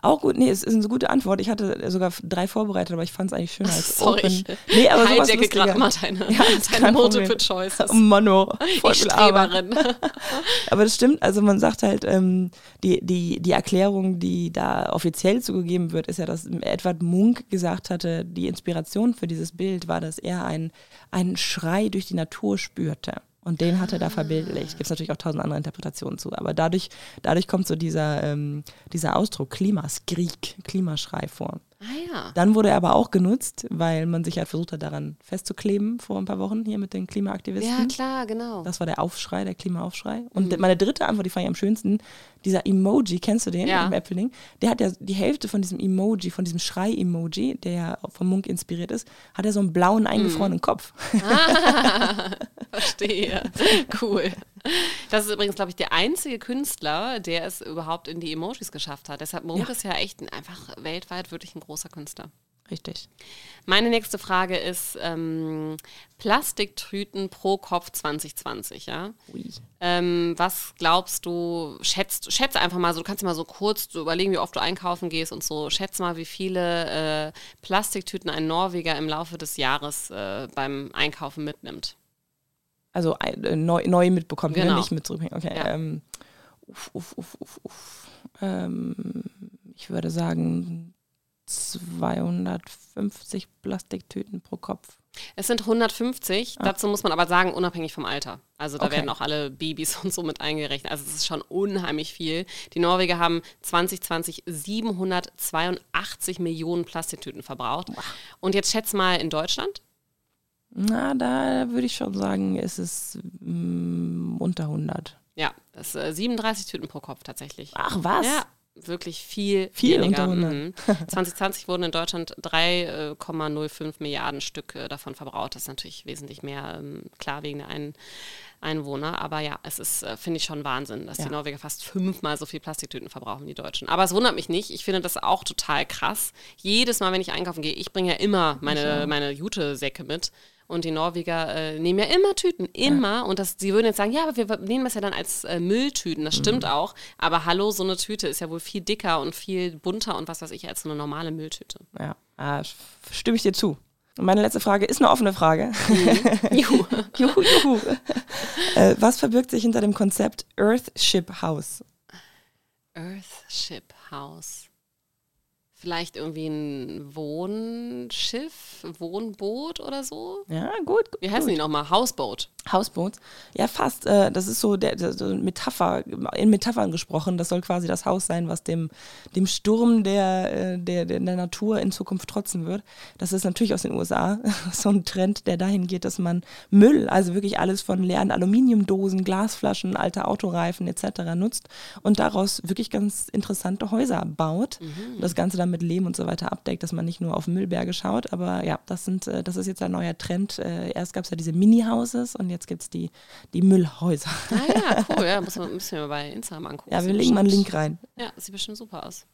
Auch gut, nee, es ist eine gute Antwort. Ich hatte sogar drei vorbereitet, aber ich fand es eigentlich schöner als Sorry, Open. ich Nee, aber sowas hijacke gerade mal deine, Ja, deine Multiple. Choices. Mono, voll Ich. Streberin. Aber das stimmt, also man sagt halt, ähm, die, die, die Erklärung, die da offiziell zugegeben wird, ist ja, dass Edward Munk gesagt hatte, die Inspiration für dieses Bild war, dass er einen, einen Schrei durch die Natur spürte. Und den hat er da verbildlicht. Gibt es natürlich auch tausend andere Interpretationen zu. Aber dadurch, dadurch kommt so dieser, ähm, dieser Ausdruck Klimaskrieg, Klimaschrei vor. Ah ja. Dann wurde er aber auch genutzt, weil man sich halt versucht hat, daran festzukleben vor ein paar Wochen hier mit den Klimaaktivisten. Ja, klar, genau. Das war der Aufschrei, der Klimaaufschrei. Und meine dritte Antwort, die fand ich am schönsten, dieser Emoji, kennst du den Ja. im Apple-Ding? Der hat ja die Hälfte von diesem Emoji, von diesem Schrei-Emoji, der ja vom Munk inspiriert ist, hat er so einen blauen, eingefrorenen Kopf. Verstehe. Cool. Das ist übrigens, glaube ich, der einzige Künstler, der es überhaupt in die Emojis geschafft hat. Deshalb Munk Ja. ist ja echt ein, einfach weltweit wirklich ein großer Künstler. Richtig. Meine nächste Frage ist ähm, Plastiktüten pro Kopf 2020, ja? Ui. Ähm, was glaubst du, schätzt, schätze einfach mal so, du kannst dir mal so kurz so überlegen, wie oft du einkaufen gehst und so, schätze mal, wie viele äh, Plastiktüten ein Norweger im Laufe des Jahres äh, beim Einkaufen mitnimmt. Also äh, neu, neu mitbekommen, Genau. nicht mit zurückbringen. Okay. Ja. Ähm, uff, uff, uff, uff, uff. Ähm, ich würde sagen 250 Plastiktüten pro Kopf. Es sind 150. Dazu muss man aber sagen, unabhängig vom Alter. Also da Okay. werden auch alle Babys und so mit eingerechnet. Also es ist schon unheimlich viel. Die Norweger haben 2020 782 Millionen Plastiktüten verbraucht. Und jetzt schätz mal in Deutschland. Na, da würde ich schon sagen, ist es mm, unter 100. Ja, das ist äh, 37 Tüten pro Kopf tatsächlich. Ach was? Ja, wirklich viel, Viel weniger. unter 100. Mhm. 2020 wurden in Deutschland 3,05 Milliarden Stück äh, davon verbraucht. Das ist natürlich wesentlich mehr, ähm, klar, wegen der Ein Einwohner. Aber ja, es ist, äh, finde ich, schon Wahnsinn, dass Ja. die Norweger fast fünfmal so viel Plastiktüten verbrauchen wie die Deutschen. Aber es wundert mich nicht. Ich finde das auch total krass. Jedes Mal, wenn ich einkaufen gehe, ich bringe ja immer meine, meine Jute-Säcke mit. Und die Norweger äh, nehmen ja immer Tüten, immer. Und das, sie würden jetzt sagen, ja, aber wir nehmen das ja dann als äh, Mülltüten. Das stimmt auch. Aber hallo, so eine Tüte ist ja wohl viel dicker und viel bunter und was weiß ich als so eine normale Mülltüte. Ja, sch- stimme ich dir zu. Und meine letzte Frage ist eine offene Frage. Juhu. juhu, juhu. äh, was verbirgt sich hinter dem Konzept Earthship House? Earthship House. Vielleicht irgendwie ein Wohnschiff, Wohnboot oder so? Ja, gut. Wie heißen gut. die nochmal? Houseboat. Houseboats? Ja, fast. Äh, das ist so der, der eine Metapher, in Metaphern gesprochen. Das soll quasi das Haus sein, was dem, dem Sturm der, äh, der, der, der Natur in Zukunft trotzen wird. Das ist natürlich aus den USA so ein Trend, der dahin geht, dass man Müll, also wirklich alles von leeren Aluminiumdosen, Glasflaschen, alte Autoreifen etc. nutzt und daraus wirklich ganz interessante Häuser baut. Und das Ganze dann mit Lehm und so weiter abdeckt, dass man nicht nur auf Müllberge schaut. Aber ja, das sind, äh, das ist jetzt ein neuer Trend. Äh, erst gab es ja diese Mini-Houses und jetzt gibt es die, die Müllhäuser. Ah ja, cool. Ja, muss man, müssen wir mal bei Instagram angucken. Ja, wir legen mal einen Link rein. Ja, sieht bestimmt super aus.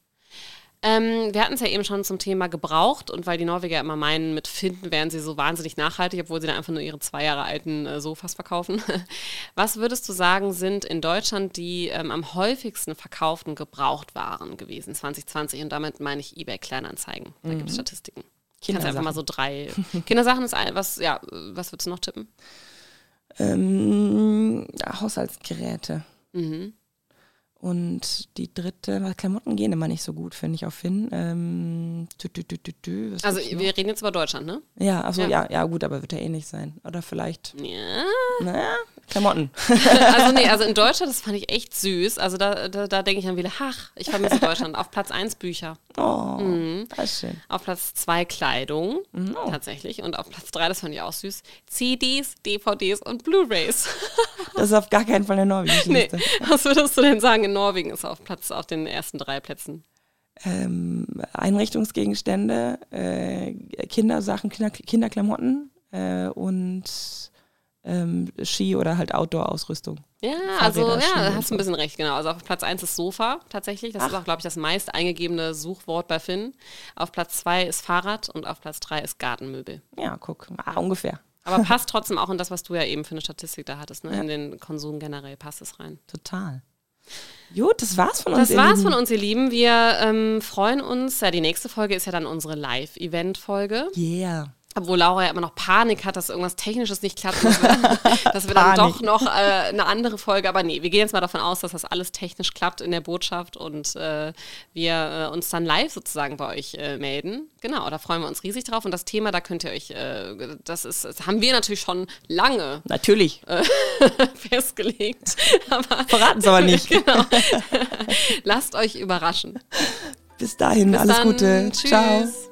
Ähm, wir hatten es ja eben schon zum Thema gebraucht und weil die Norweger immer meinen, mit Finden wären sie so wahnsinnig nachhaltig, obwohl sie dann einfach nur ihre zwei Jahre alten äh, Sofas verkaufen. Was würdest du sagen, sind in Deutschland die ähm, am häufigsten verkauften Gebrauchtwaren gewesen 2020? Und damit meine ich eBay Kleinanzeigen. Da gibt es Statistiken. Kannst einfach mal so drei. Kindersachen ist ein, was, ja, was würdest du noch tippen? Ähm, Haushaltsgeräte. Mhm. Und die dritte, weil Klamotten gehen immer nicht so gut, finde ich, auf Finn. Ähm, tü, tü, tü, Also wir reden jetzt über Deutschland, ne? ja, also Ja. ja. ja, gut, aber wird ja ähnlich sein. Oder vielleicht, Ja. naja, Klamotten. Also nee, also in Deutschland, das fand ich echt süß. Also da, da, da denke ich dann wieder, ach, ich vermisse Deutschland. Auf Platz 1 Bücher. Oh, Mhm. das ist schön. Auf Platz 2 Kleidung, Oh. tatsächlich. Und auf Platz 3, das fand ich auch süß, CDs, DVDs und Blu-Rays. Das ist auf gar keinen Fall eine norwegische nee, was würdest du denn sagen? In Norwegen ist auf Platz auf den ersten drei Plätzen. Ähm, Einrichtungsgegenstände, äh, Kindersachen, Kinder, Kinderklamotten äh, und ähm, Ski- oder halt Outdoor-Ausrüstung. Ja, also Fahrräder, Schuhe ja, und hast du ein bisschen recht, genau. Also auf Platz 1 ist Sofa tatsächlich. Das ist auch, glaube ich, das meist eingegebene Suchwort bei Finn. Auf Platz 2 ist Fahrrad und auf Platz 3 ist Gartenmöbel. Ja, guck, ah, ungefähr. Aber passt trotzdem auch in das, was du ja eben für eine Statistik da hattest, ne? In den Konsum generell passt es rein. Total. Gut, das war's von uns. Das war's Lieben. von uns, ihr Lieben. Wir ähm, freuen uns. Ja, die nächste Folge ist ja dann unsere Live-Event-Folge. Yeah. Obwohl Laura ja immer noch Panik hat, dass irgendwas Technisches nicht klappt, dass wir, dass wir dann doch noch äh, eine andere Folge. Aber nee, wir gehen jetzt mal davon aus, dass das alles technisch klappt in der Botschaft und äh, wir äh, uns dann live sozusagen bei euch äh, melden. Genau, da freuen wir uns riesig drauf. Und das Thema, da könnt ihr euch, äh, das ist, das haben wir natürlich schon lange Natürlich. festgelegt. Aber Verraten es aber nicht. genau. Lasst euch überraschen. Bis dahin, Bis alles dann. Gute. Tschüss. Ciao.